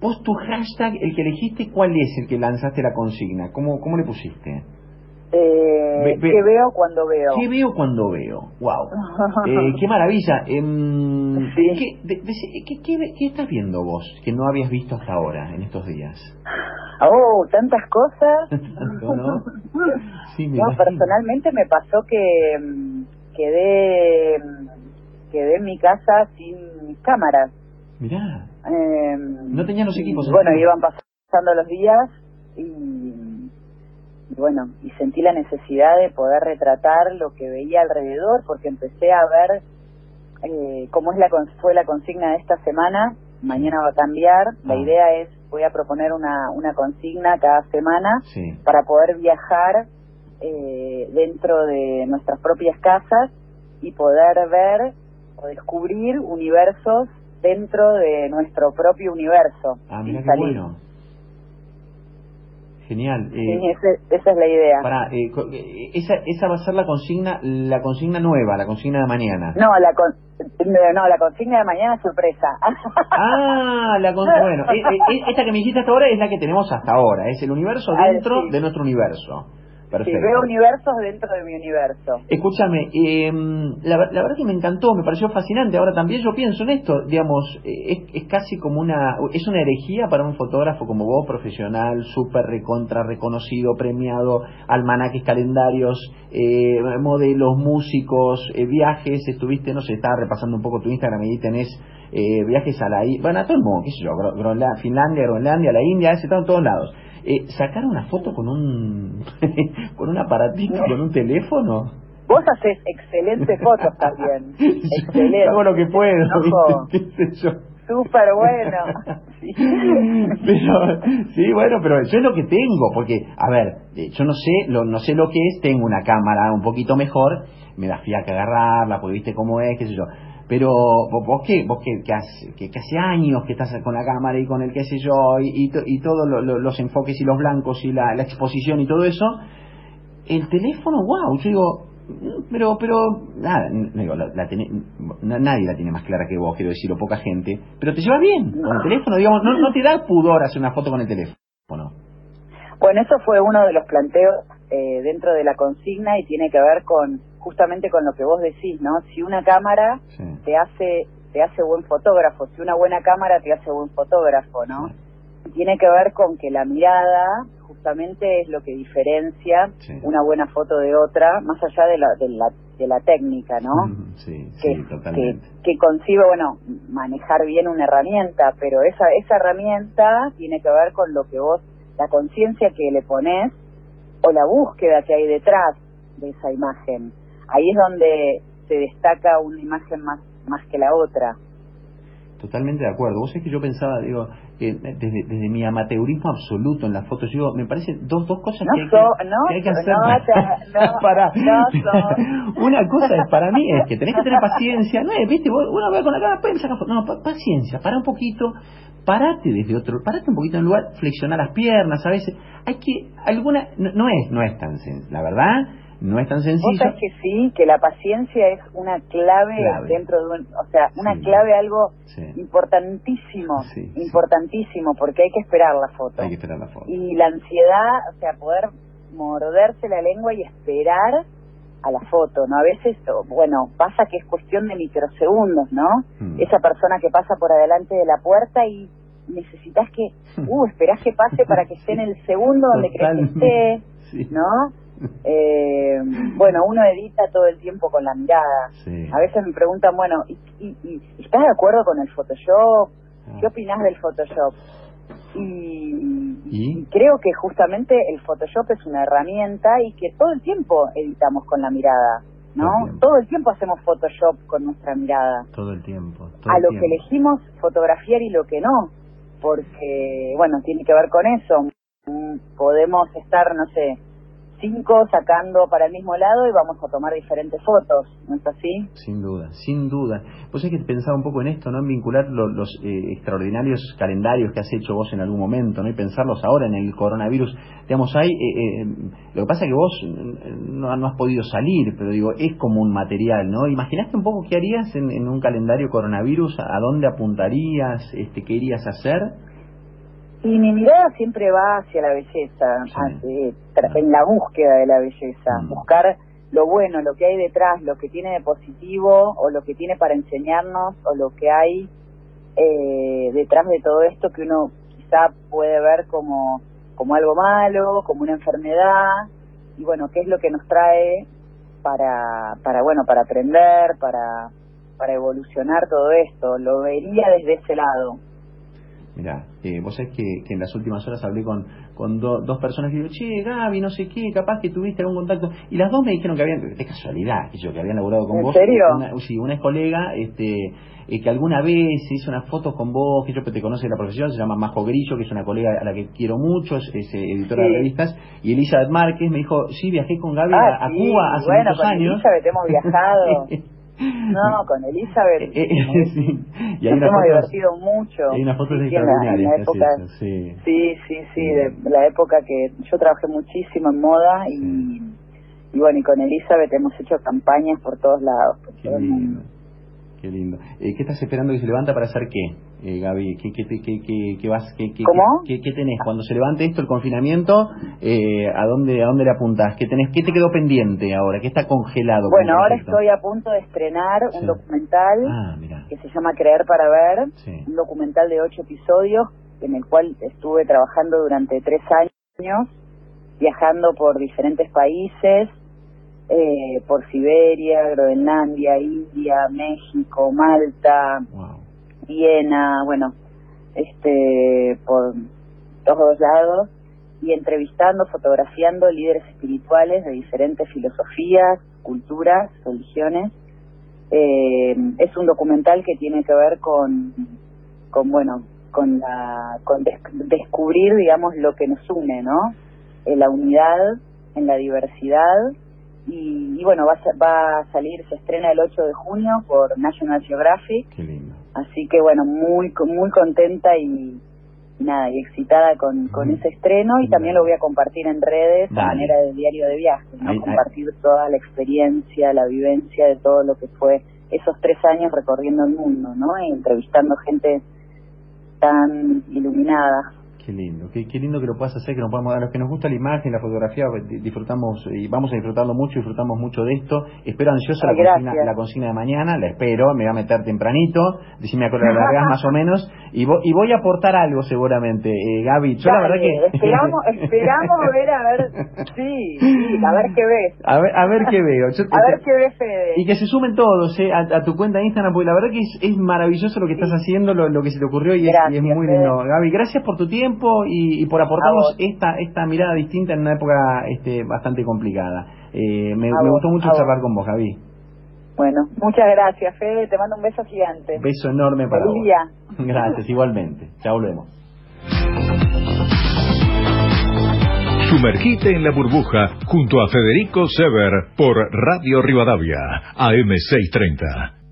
vos tu hashtag, el que elegiste, ¿cuál es el que lanzaste la consigna? ¿Cómo, cómo le pusiste? Eh, ¿Qué veo cuando veo? ¿Qué veo cuando veo? ¡Wow! *laughs* eh, ¡Qué maravilla! Eh, ¿qué, qué, qué, qué, estás viendo vos que no habías visto hasta ahora, en estos días? Oh, tantas cosas. *laughs* ¿no? personalmente me pasó que mm, quedé mm, quedé en mi casa sin cámaras. Mirá. No tenía los equipos. Bueno, iban pasando los días y, bueno, y sentí la necesidad de poder retratar lo que veía alrededor porque empecé a ver eh, cómo es la fue la consigna de esta semana. Mañana va a cambiar. La ah. idea es voy a proponer una, una consigna cada semana para poder viajar eh, dentro de nuestras propias casas y poder ver o descubrir universos dentro de nuestro propio universo. Ah, mira qué bueno. Genial. Eh, esa es la idea. Para, eh, eh, esa, esa va a ser la consigna, la consigna nueva, la consigna de mañana. No, la no, la consigna de mañana es sorpresa. *laughs* ah, la bueno, esta que me dijiste hasta ahora es la que tenemos hasta ahora, es el universo dentro de nuestro universo. Perfecto. veo universos dentro de mi universo. Escúchame, eh, la, la, verdad que me encantó, me pareció fascinante. Ahora también yo pienso en esto, digamos, eh, es, es, casi como una, es una herejía para un fotógrafo como vos, profesional, súper recontra, reconocido, premiado, almanaques, calendarios, eh, modelos, músicos, eh, viajes, estuviste, no sé, estaba repasando un poco tu Instagram y tenés eh, viajes a la, bueno, a todo el mundo, qué sé yo, Finlandia, Groenlandia, la India, ese estado en todos lados. Eh, sacar una foto con un *laughs* con un aparatito, con un teléfono. Vos haces excelentes fotos también. *laughs* Excelente. Hago lo que puedo. *laughs* Súper bueno. sí. Pero, sí, bueno, pero eso es lo que tengo, porque, a ver, eh, yo no sé, lo, no sé lo que es, tengo una cámara un poquito mejor, me da fiaca agarrarla, porque viste cómo es, qué sé yo pero vos, qué, vos qué, que, hace, que, hace años que estás con la cámara y con el qué sé yo, y, y, todos los enfoques y los blancos y la, exposición y todo eso, el teléfono, wow, yo digo, pero, pero, nada, nadie la tiene más clara que vos, quiero decir, o poca gente, pero te llevas bien con el teléfono, digamos, no, no te da pudor hacer una foto con el teléfono. Bueno, eso fue uno de los planteos eh, dentro de la consigna y tiene que ver con justamente con lo que vos decís, ¿no? Si una cámara te hace te hace buen fotógrafo, si una buena cámara te hace buen fotógrafo, ¿no? Tiene que ver con que la mirada justamente es lo que diferencia una buena foto de otra, más allá de la, de la, de la técnica, ¿no? Sí, que, totalmente. Que, que, concibe, bueno, manejar bien una herramienta, pero esa, esa herramienta tiene que ver con lo que vos, la conciencia que le pones o la búsqueda que hay detrás de esa imagen. Ahí es donde se destaca una imagen más, más que la otra. Totalmente de acuerdo. Vos es que yo pensaba, digo, desde, desde mi amateurismo absoluto en las fotos, digo, me parecen dos, dos cosas que, hay que, hacer. para, una cosa es, para mí es que tenés que tener paciencia, no es, viste, uno ve con la cara, sacar no, paciencia, para un poquito, parate desde otro, parate un poquito en lugar, flexionar las piernas, a veces, hay que, alguna, no, es, no es tan sencillo, la verdad, no es tan sencillo. Vos que sí, que la paciencia es una clave, dentro de un, o sea, una clave algo importantísimo, importantísimo, porque hay que esperar la foto. Hay que esperar la foto. Y la ansiedad, o sea, poder morderse la lengua y esperar a la foto, ¿no? A veces, bueno, pasa que es cuestión de microsegundos, ¿no? Hmm. Esa persona que pasa por adelante de la puerta y necesitas que, *laughs* uh, esperás que pase para que esté en el segundo donde crees que esté, ¿no? *laughs* Eh, bueno, uno edita todo el tiempo con la mirada. A veces me preguntan, bueno, ¿y, y, estás de acuerdo con el Photoshop? ¿Qué ah. opinas del Photoshop? Y, creo que justamente el Photoshop es una herramienta y que todo el tiempo editamos con la mirada, ¿no? Todo el tiempo, hacemos Photoshop con nuestra mirada. Todo el tiempo. a lo que elegimos fotografiar y lo que no, porque, bueno, tiene que ver con eso. Mm, podemos estar, no sé, cinco sacando para el mismo lado y vamos a tomar diferentes fotos, ¿no es así? Sin duda, sin duda. Vos es que pensaba un poco en esto, ¿no? En vincular los eh, extraordinarios calendarios que has hecho vos en algún momento, ¿no? Y pensarlos ahora en el coronavirus. Digamos, hay, eh, eh, lo que pasa es que vos no, has podido salir, pero digo, es como un material, ¿no? ¿Imaginaste un poco qué harías en, un calendario coronavirus? ¿A dónde apuntarías? Este, ¿Qué irías a hacer? Y mi mirada siempre va hacia la belleza, en la búsqueda de la belleza, mm. buscar lo bueno, lo que hay detrás, lo que tiene de positivo o lo que tiene para enseñarnos o lo que hay eh, detrás de todo esto que uno quizá puede ver como, como algo malo, como una enfermedad y bueno, qué es lo que nos trae para, para bueno, para aprender, para, para evolucionar todo esto. Lo vería desde ese lado. Mira, eh, vos sabés que, que, en las últimas horas hablé con, con dos personas que digo, che, Gaby, no sé qué, capaz que tuviste algún contacto. Y las dos me dijeron que habían, de casualidad, que yo, que habían laburado con ¿En vos. serio? Una, sí, una es colega, este, eh, que alguna vez hizo unas fotos con vos, que yo te conoce de la profesión, se llama Majo Grillo, que es una colega a la que quiero mucho, es, eh, editora de revistas. Y Elizabeth Márquez me dijo, sí, viajé con Gaby ah, a, Cuba hace bueno, muchos años. Elizabeth hemos viajado. *laughs* No, con Elizabeth. *laughs* Eh, eh, sí. y nos hemos divertido mucho. Hay unas fotos sí, en, la, época, sí. sí, sí, sí, de la época que yo trabajé muchísimo en moda y, y bueno, y con Elizabeth hemos hecho campañas por todos lados. Por Qué lindo. Qué lindo. Eh, ¿Qué estás esperando que se levanta para hacer qué, eh, Gaby? ¿Qué, qué, qué, qué, vas, ¿Cómo? Qué, tenés? Cuando se levante esto, el confinamiento, eh, ¿a, dónde, ¿a dónde le apuntás? ¿Qué, tenés, ¿Qué te quedó pendiente ahora? ¿Qué está congelado? Bueno, ahora estoy a punto de estrenar un documental ah, que se llama Creer para Ver, un documental de ocho episodios en el cual estuve trabajando durante tres años, viajando por diferentes países, eh, por Siberia, Groenlandia, India, México, Malta, Viena, bueno, este, por todos lados, y entrevistando, fotografiando líderes espirituales de diferentes filosofías, culturas, religiones. Eh, es un documental que tiene que ver con, con bueno, con la, con descubrir, digamos, lo que nos une, ¿no? En la unidad, en la diversidad y, bueno, va a, va a salir, se estrena el 8 de junio por National Geographic. Así que bueno, muy muy contenta y nada, y excitada con, con ese estreno y también lo voy a compartir en redes de manera de diario de viaje, ¿no? compartir toda la experiencia, la vivencia de todo lo que fue esos tres años recorriendo el mundo, ¿no? Y entrevistando gente tan iluminada. Qué lindo, qué, lindo que lo puedas hacer, que nos podamos dar. A los que nos gusta la imagen, la fotografía, disfrutamos y vamos a disfrutarlo mucho, disfrutamos mucho de esto. Espero ansiosa la consigna, la consigna, de mañana, la espero, me voy a meter tempranito, decime a qué hora *laughs* más o menos, y, y voy a aportar algo seguramente. Eh, Gaby, yo la verdad que... Esperamos, *laughs* esperamos ver, a ver, sí, sí, a ver qué ves. A ver, a ver qué veo. *laughs* a ver qué ves, Fede. Y que se sumen todos eh, a, tu cuenta de Instagram, porque la verdad que es, es maravilloso lo que estás haciendo, lo, que se te ocurrió y, es, y es muy lindo. Gaby, gracias por tu tiempo y, por aportarnos esta, esta mirada distinta en una época este, bastante complicada. Eh, me, gustó mucho charlar con vos, Javi. Bueno, muchas gracias, Fede. Te mando un beso gigante. Beso enorme para Feliz Día. *laughs* Gracias, igualmente. Ya volvemos. Sumergite en la burbuja junto a Federico Sever por Radio Rivadavia, AM630.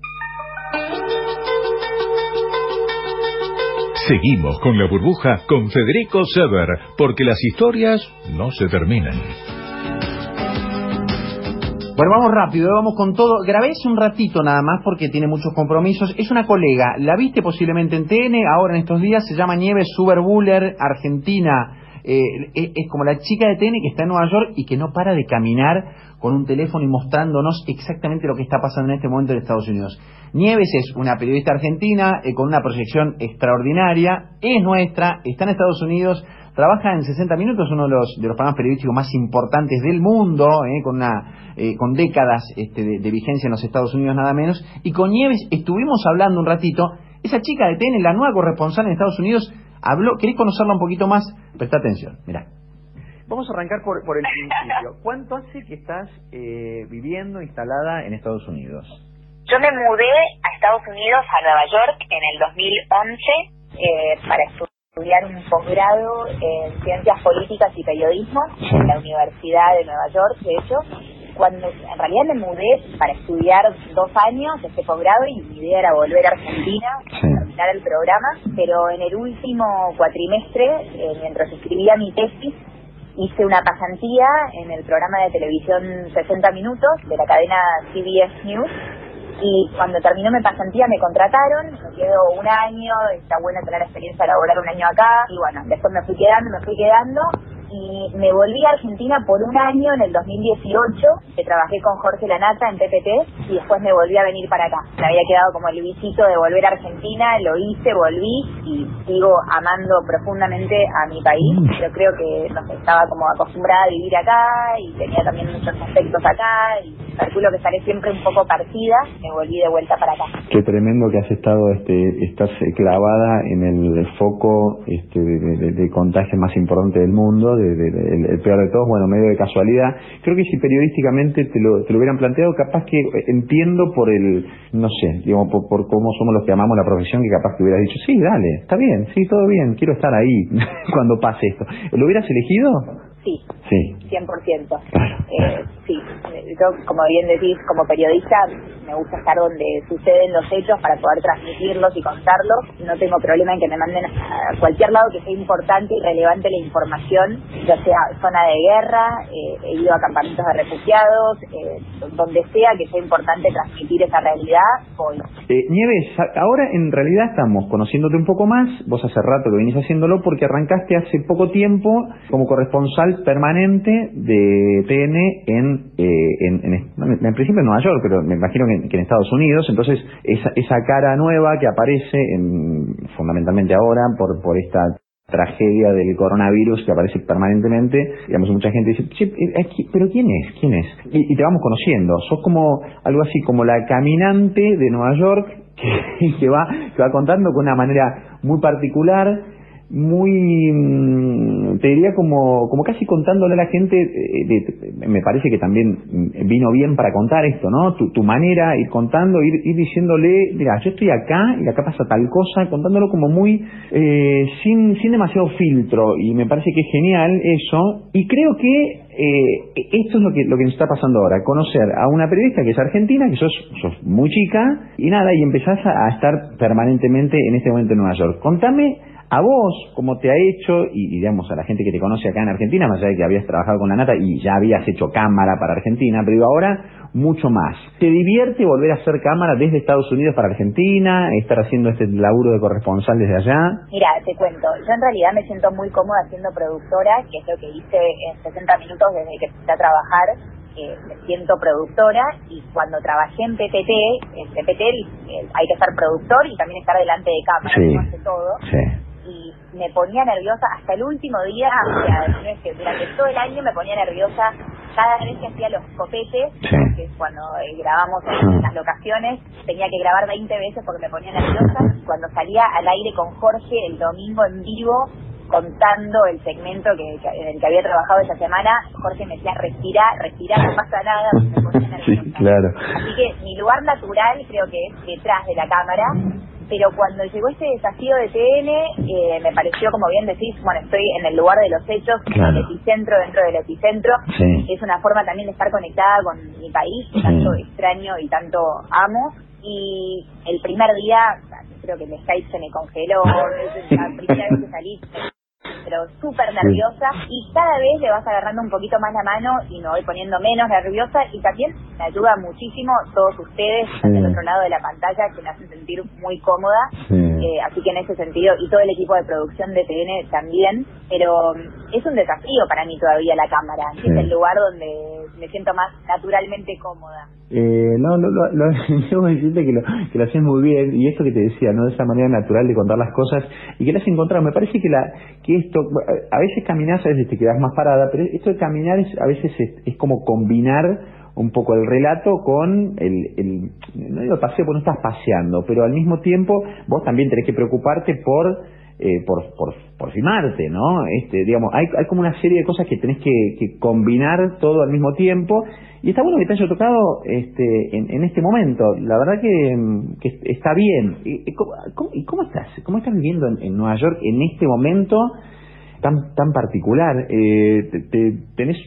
Seguimos con la burbuja con Federico Sever, porque las historias no se terminan. Bueno, vamos rápido, vamos con todo. Grabé hace un ratito nada más porque tiene muchos compromisos. Es una colega, la viste posiblemente en TN, ahora en estos días, se llama Nieves Suberbuller, argentina. Eh, es como la chica de TN que está en Nueva York y que no para de caminar con un teléfono y mostrándonos exactamente lo que está pasando en este momento en Estados Unidos. Nieves es una periodista argentina eh, con una proyección extraordinaria, es nuestra, está en Estados Unidos, trabaja en 60 minutos, uno de los, de los programas periodísticos más importantes del mundo, eh, con, una, eh, con décadas este, de, vigencia en los Estados Unidos nada menos, y con Nieves estuvimos hablando un ratito, esa chica de TN, la nueva corresponsal en Estados Unidos, habló, ¿querés conocerla un poquito más? Presta atención, mira. Vamos a arrancar por, por el principio. ¿Cuánto hace que estás viviendo instalada en Estados Unidos? Yo me mudé a Estados Unidos, a Nueva York, en el 2011 eh, para estudiar un posgrado en Ciencias Políticas y Periodismo en la Universidad de Nueva York, de hecho. Cuando en realidad me mudé para estudiar dos años este posgrado y mi idea era volver a Argentina, terminar el programa, pero en el último cuatrimestre, eh, mientras escribía mi tesis, hice una pasantía en el programa de televisión 60 Minutos de la cadena CBS News y cuando terminó mi pasantía me contrataron, me quedo un año, está bueno tener experiencia laboral un año acá y bueno, después me fui quedando, me fui quedando y me volví a Argentina por un año en el 2018, que trabajé con Jorge Lanata en PPT y después me volví a venir para acá. Me había quedado como el visito de volver a Argentina, lo hice, volví y sigo amando profundamente a mi país. Yo creo que no estaba como acostumbrada a vivir acá y tenía también muchos aspectos acá y calculo que estaré siempre un poco partida, me volví de vuelta para acá. Qué tremendo que has estado, este, estás clavada en el foco este, de, de contagio más importante del mundo, el, peor de todos, bueno, medio de casualidad. Creo que si periodísticamente te lo, te lo hubieran planteado, capaz que eh, entiendo por el, no sé, digamos, por, cómo somos los que amamos la profesión, que capaz que hubieras dicho, sí, dale, está bien, sí, todo bien, quiero estar ahí *laughs* cuando pase esto. ¿Lo hubieras elegido? Sí, sí. 100%. Eh, sí, yo, como bien decís, como periodista, me gusta estar donde suceden los hechos para poder transmitirlos y contarlos. No tengo problema en que me manden a cualquier lado que sea importante y relevante la información, ya sea zona de guerra, eh, he ido a campamentos de refugiados, eh, donde sea que sea importante transmitir esa realidad, voy. Nieves, ahora en realidad estamos conociéndote un poco más, vos hace rato que venís haciéndolo porque arrancaste hace poco tiempo como corresponsal permanente de TN en, eh, en, en, principio en Nueva York, pero me imagino que, en Estados Unidos. Entonces, esa, esa cara nueva que aparece en, fundamentalmente ahora por, por esta tragedia del coronavirus que aparece permanentemente, digamos, mucha gente dice, eh, pero ¿quién es? ¿Quién es? Y, te vamos conociendo, sos como algo así como la caminante de Nueva York que, *laughs* que, va, que va contando con una manera muy particular muy, mm, te diría como, como casi contándole a la gente, eh, me parece que también vino bien para contar esto, ¿no? Tu, tu manera, ir contando, ir, ir diciéndole, mira, yo estoy acá y acá pasa tal cosa, contándolo como muy, eh, sin, sin demasiado filtro, y me parece que es genial eso, y creo que eh, esto es lo que, lo que nos está pasando ahora, conocer a una periodista que es argentina, que sos, sos muy chica, y nada, y empezás a estar permanentemente en este momento en Nueva York. Contame a vos, cómo te ha hecho, y digamos a la gente que te conoce acá en Argentina, más allá de que habías trabajado con la nata y ya habías hecho cámara para Argentina, pero ahora mucho más. ¿Te divierte volver a hacer cámara desde Estados Unidos para Argentina, estar haciendo este laburo de corresponsal desde allá? Mira, te cuento, yo en realidad me siento muy cómoda siendo productora, que es lo que hice en 60 minutos desde que empecé a trabajar, me siento productora y cuando trabajé en PPT, en PPT hay que ser productor y también estar delante de cámara, sí, hace todo. Sí me ponía nerviosa hasta el último día, o sea, que durante todo el año me ponía nerviosa cada vez que hacía los copetes, que cuando eh, grabamos en las locaciones, tenía que grabar 20 veces porque me ponía nerviosa. Cuando salía al aire con Jorge el domingo en vivo, contando el segmento que, en el que había trabajado esa semana, Jorge me decía, respira, respira, no pasa nada, me ponía *laughs* nerviosa. claro. Así que mi lugar natural creo que es detrás de la cámara, pero cuando llegó este desafío de TN, eh, me pareció, como bien decís, bueno, estoy en el lugar de los hechos, en el epicentro dentro del epicentro. Es una forma también de estar conectada con mi país, que tanto extraño y tanto amo. Y el primer día, creo que el Skype se me congeló, *laughs* la primera vez que salí pero súper nerviosa y cada vez le vas agarrando un poquito más la mano y me voy poniendo menos nerviosa y también me ayuda muchísimo todos ustedes sí. del otro lado de la pantalla que me hacen sentir muy cómoda eh, así que en ese sentido y todo el equipo de producción de TN también pero mm, es un desafío para mí todavía la cámara es el lugar donde me siento más naturalmente cómoda eh, no, no, lo, lo, debo *laughs* decirte que lo, que lo haces muy bien y esto que te decía, ¿no? De esa manera natural de contar las cosas y que las encontrado. Me parece que la que esto, a veces caminas, a veces te quedas más parada, pero esto de caminar es, a veces es, es como combinar un poco el relato con el, el no digo paseo porque no estás paseando, pero al mismo tiempo vos también tenés que preocuparte por eh, por, por, por filmarte, ¿no? Este, digamos, hay, hay como una serie de cosas que tenés que, que combinar todo al mismo tiempo y está bueno que te haya tocado este, en, en este momento. La verdad que, que está bien. ¿Y cómo, ¿Y cómo, estás? ¿Cómo estás viviendo en, en, Nueva York en este momento tan tan particular? Eh, te, tenés,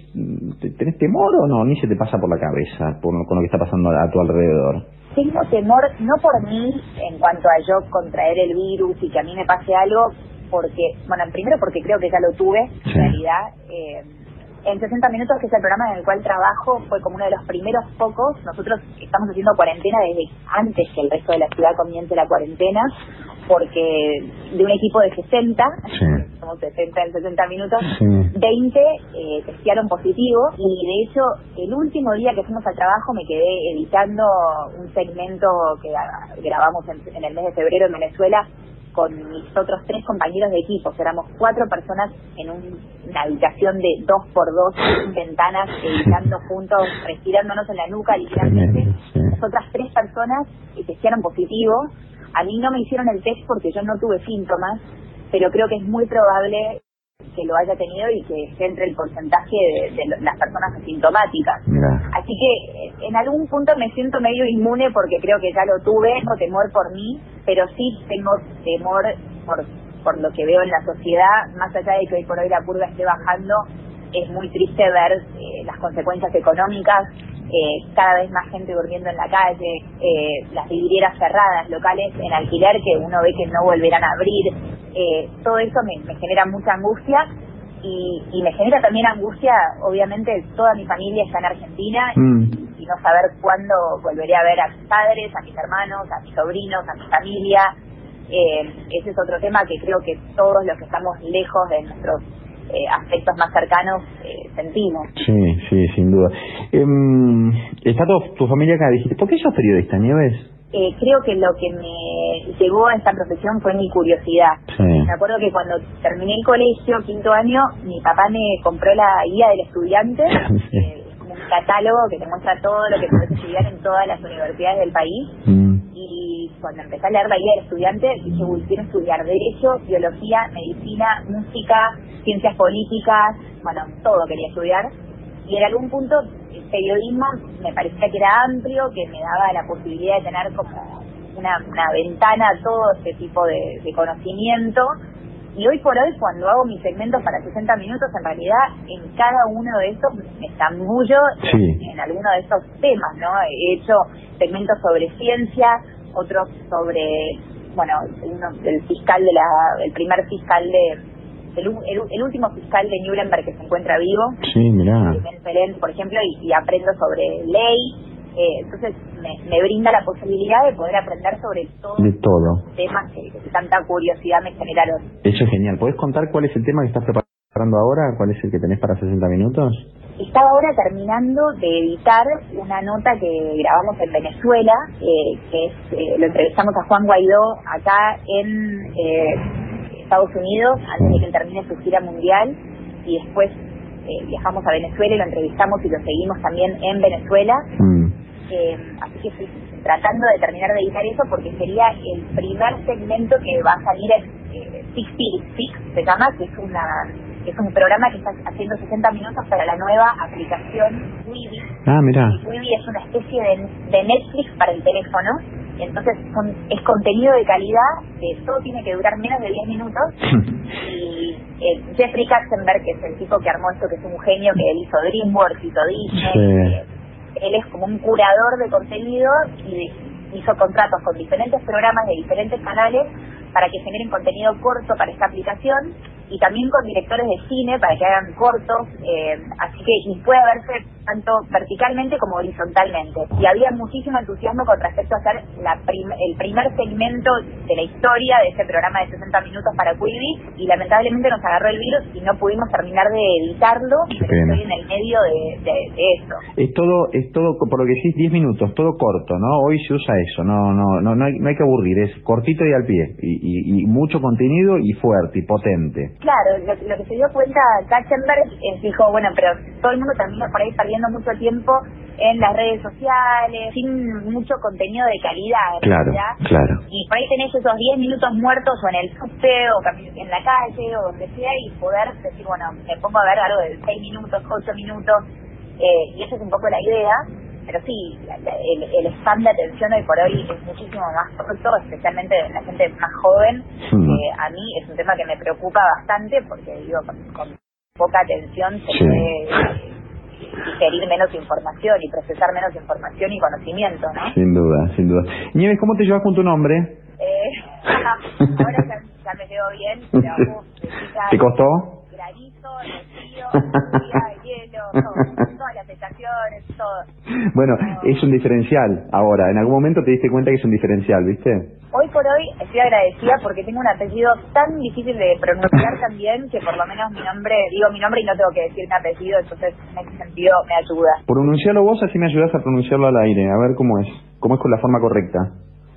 ¿Tenés temor o no? Ni se te pasa por la cabeza por, con lo que está pasando a tu alrededor tengo temor, no por mí, en cuanto a yo contraer el virus y que a mí me pase algo, porque, bueno, primero porque creo que ya lo tuve, en realidad. Eh, en 60 Minutos, que es el programa en el cual trabajo, fue como uno de los primeros pocos. Nosotros estamos haciendo cuarentena desde antes que el resto de la ciudad comience la cuarentena, porque de un equipo de 60, somos 60 en 60 minutos, 20 eh, testearon positivo y de hecho el último día que fuimos al trabajo me quedé editando un segmento que grabamos en, en el mes de febrero en Venezuela con mis otros tres compañeros de equipo. Éramos cuatro personas en una habitación de dos por dos, ventanas, editando *laughs* juntos, respirándonos en la nuca, literalmente. Las otras tres personas que hicieron positivo. A mí no me hicieron el test porque yo no tuve síntomas, pero creo que es muy probable que lo haya tenido y que entre el porcentaje de, las personas asintomáticas. Así que eh, en algún punto me siento medio inmune porque creo que ya lo tuve, no temor por mí, pero sí tengo temor por, por lo que veo en la sociedad, más allá de que hoy por hoy la curva esté bajando, es muy triste ver eh, las consecuencias económicas, eh, cada vez más gente durmiendo en la calle, eh, las vidrieras cerradas, locales en alquiler que uno ve que no volverán a abrir, eh, todo eso me, me, genera mucha angustia y, y, me genera también angustia, obviamente toda mi familia está en Argentina mm. y, y, no saber cuándo volveré a ver a mis padres, a mis hermanos, a mis sobrinos, a mi familia. ese es otro tema que creo que todos los que estamos lejos de nuestros eh, aspectos más cercanos eh, sentimos. Sí, sí, sin duda. Eh, ¿Está tu familia acá? Dijiste, ¿por qué sos periodista, Nieves? Eh, creo que lo que me llevó a esta profesión fue mi curiosidad. Sí. Me acuerdo que cuando terminé el colegio, quinto año, mi papá me compró la guía del estudiante, *laughs* sí. eh, un catálogo que te muestra todo lo que puedes estudiar en todas las universidades del país. Mm. Y cuando empecé a leer la guía del estudiante, dije, uy, quiero estudiar Derecho, Biología, Medicina, Música, Ciencias Políticas, bueno, todo quería estudiar. Y en algún punto el periodismo me parecía que era amplio, que me daba la posibilidad de tener como una, ventana a todo este tipo de, conocimiento. Y hoy por hoy, cuando hago mis segmentos para 60 minutos, en realidad en cada uno de estos me zambullo en, en alguno de estos temas, ¿no? He hecho segmentos sobre ciencia, otros sobre, bueno, el fiscal de la, el primer fiscal de el, último fiscal de Nuremberg que se encuentra vivo. Sí, mira. Por ejemplo, y, aprendo sobre ley. Eh, entonces me, brinda la posibilidad de poder aprender sobre todo, de todo. temas que, tanta curiosidad me generaron. Eso es genial. ¿Puedes contar cuál es el tema que estás preparando ahora? ¿Cuál es el que tenés para 60 minutos? Estaba ahora terminando de editar una nota que grabamos en Venezuela, eh, que es, eh, lo entrevistamos a Juan Guaidó acá en eh, Estados Unidos antes de que termine su gira mundial y después viajamos a Venezuela y lo entrevistamos y lo seguimos también en Venezuela. Mm. así que estoy tratando de terminar de editar eso porque sería el primer segmento que va a salir en Six Six se llama, que es una es un programa que está haciendo 60 minutos para la nueva aplicación Quibi. Ah, mira. Quibi es una especie de, Netflix para el teléfono. Entonces es contenido de calidad, que todo tiene que durar menos de 10 minutos. *laughs* y eh, Jeffrey Katzenberg, que es el tipo que armó esto, que es un genio, que él hizo DreamWorks, hizo Disney. Eh, él es como un curador de contenido y hizo contratos con diferentes programas de diferentes canales para que generen contenido corto para esta aplicación y también con directores de cine para que hagan cortos, eh, así que y puede verse tanto verticalmente como horizontalmente. Y había muchísimo entusiasmo con respecto a hacer la el primer segmento de la historia de este programa de 60 minutos para Quibi y lamentablemente nos agarró el virus y no pudimos terminar de editarlo, pero estoy en el medio de, de, eso. Es todo, es todo, por lo que decís, 10 minutos, todo corto, ¿no? Hoy se usa eso, no no no no hay, no hay que aburrir, es cortito y al pie, y, y, mucho contenido y fuerte y potente. Claro, lo, que se dio cuenta Katzenberg es, dijo, bueno, pero todo el mundo termina por ahí mucho tiempo en las redes sociales, sin mucho contenido de calidad. Claro, claro. Y por ahí tenés esos 10 minutos muertos o en el subte o en la calle o donde sea y poder decir, bueno, me pongo a ver algo de 6 minutos, 8 minutos, eh, y esa es un poco la idea. Pero sí, el, el spam de atención hoy por hoy es muchísimo más corto, especialmente en la gente más joven. a mí es un tema que me preocupa bastante porque, digo, con, poca atención se puede digerir menos información y procesar menos información y conocimiento, ¿no? Sin duda, sin duda. Nieves, ¿cómo te llevas con tu nombre? Eh, *laughs* ahora ya, me quedo bien, pero *laughs* ¿Te costó? Granizo, rocío, hielo, todo, *laughs* todas todo. Bueno, es un diferencial ahora. En algún momento te diste cuenta que es un diferencial, ¿viste? Hoy por hoy estoy agradecida porque tengo un apellido tan difícil de pronunciar *laughs* también que por lo menos mi nombre, digo mi nombre y no tengo que decir mi apellido, entonces en ese sentido me ayuda. Pronunciarlo vos, así me ayudas a pronunciarlo al aire, a ver cómo es, cómo es con la forma correcta.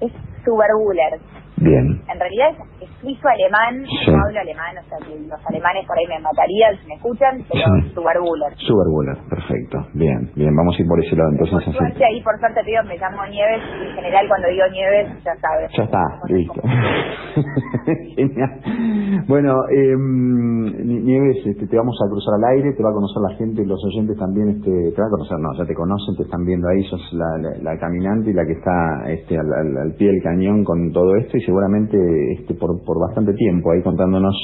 Es Suberbuller. Bien. En realidad es, suizo-alemán, no hablo alemán, o sea que los alemanes por ahí me matarían si me escuchan, pero sí. Suberbuller, perfecto. Bien, bien, vamos a ir por ese lado entonces. Por suerte ahí, por suerte, tío, me llamo Nieves y en general cuando digo Nieves, ya sabes. Ya está, listo. *laughs* Genial. Bueno, eh, Nieves, este, te vamos a cruzar al aire, te va a conocer la gente, los oyentes también, este, te va a conocer, no, ya te conocen, te están viendo ahí, sos la, la, caminante y la que está este, al, al pie del cañón con todo esto y seguramente este, por, por bastante tiempo ahí contándonos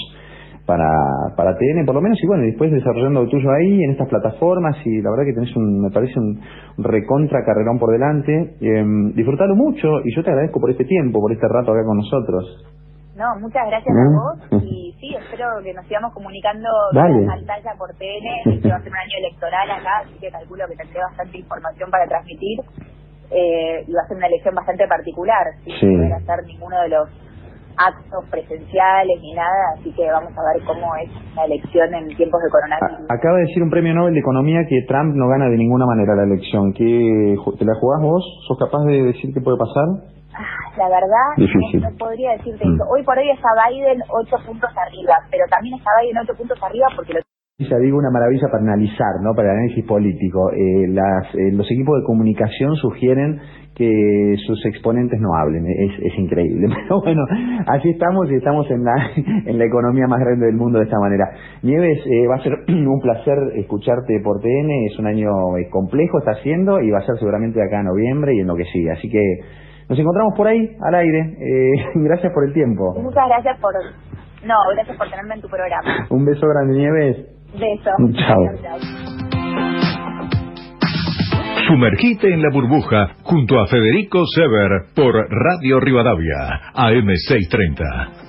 para, para TN, por lo menos, y bueno, después desarrollando lo tuyo ahí en estas plataformas, y la verdad que tenés un, me parece un recontra carrerón por delante. Eh, disfrutalo mucho, y yo te agradezco por este tiempo, por este rato acá con nosotros. No, muchas gracias a vos, *laughs* y sí, espero que nos sigamos comunicando en pantalla por TN, este va a ser un año electoral acá, así que calculo que tendré bastante información para transmitir eh, va a ser una elección bastante particular, sin poder hacer ninguno de los actos presenciales ni nada, así que vamos a ver cómo es la elección en tiempos de coronavirus. Acaba de decir un premio Nobel de Economía que Trump no gana de ninguna manera la elección. ¿Qué, ¿Te la jugás vos? ¿Sos capaz de decir qué puede pasar? Ah, la verdad, No, podría decirte mm. eso. Hoy por hoy está Biden ocho puntos arriba, pero también está Biden ocho puntos arriba porque lo digo una maravilla para analizar, ¿no? Para el análisis político. Eh, las, eh, los equipos de comunicación sugieren que sus exponentes no hablen, es, es increíble. *laughs* Pero bueno, así estamos y estamos en la, en la economía más grande del mundo de esta manera. Nieves, eh, va a ser *clears throat* un placer escucharte por TN, es un año complejo, está haciendo y va a ser seguramente acá en noviembre y en lo que sigue. Así que nos encontramos por ahí, al aire. *laughs* gracias por el tiempo. Muchas gracias por... No, gracias por tenerme en tu programa. Un beso grande, Nieves. Beso. Chao. Sumergite en la burbuja junto a Federico Sever por Radio Rivadavia, AM630.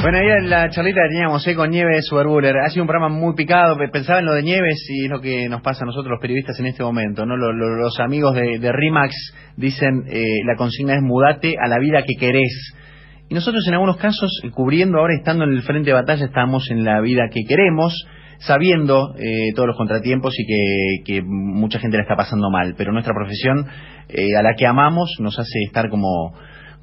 Bueno, ahí en la charlita que teníamos eh, con Nieves Superbuller. Ha sido un programa muy picado. Pensaba en lo de Nieves y es lo que nos pasa a nosotros los periodistas en este momento. no Los, amigos de, de RIMAX dicen eh, la consigna es mudate a la vida que querés. Nosotros en algunos casos, cubriendo ahora, estando en el frente de batalla, estamos en la vida que queremos, sabiendo eh, todos los contratiempos y que, mucha gente la está pasando mal. Pero nuestra profesión, eh, a la que amamos, nos hace estar como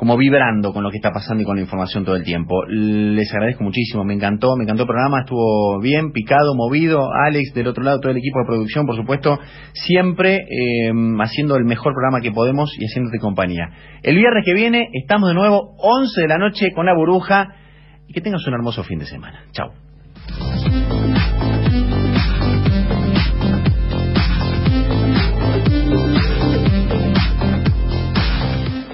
como vibrando con lo que está pasando y con la información todo el tiempo. Les agradezco muchísimo, me encantó, me encantó el programa, estuvo bien, picado, movido. Alex, del otro lado, todo el equipo de producción, por supuesto, siempre eh, haciendo el mejor programa que podemos y haciéndote compañía. El viernes que viene estamos de nuevo, 11 de la noche, con la burbuja, y que tengas un hermoso fin de semana. Chao.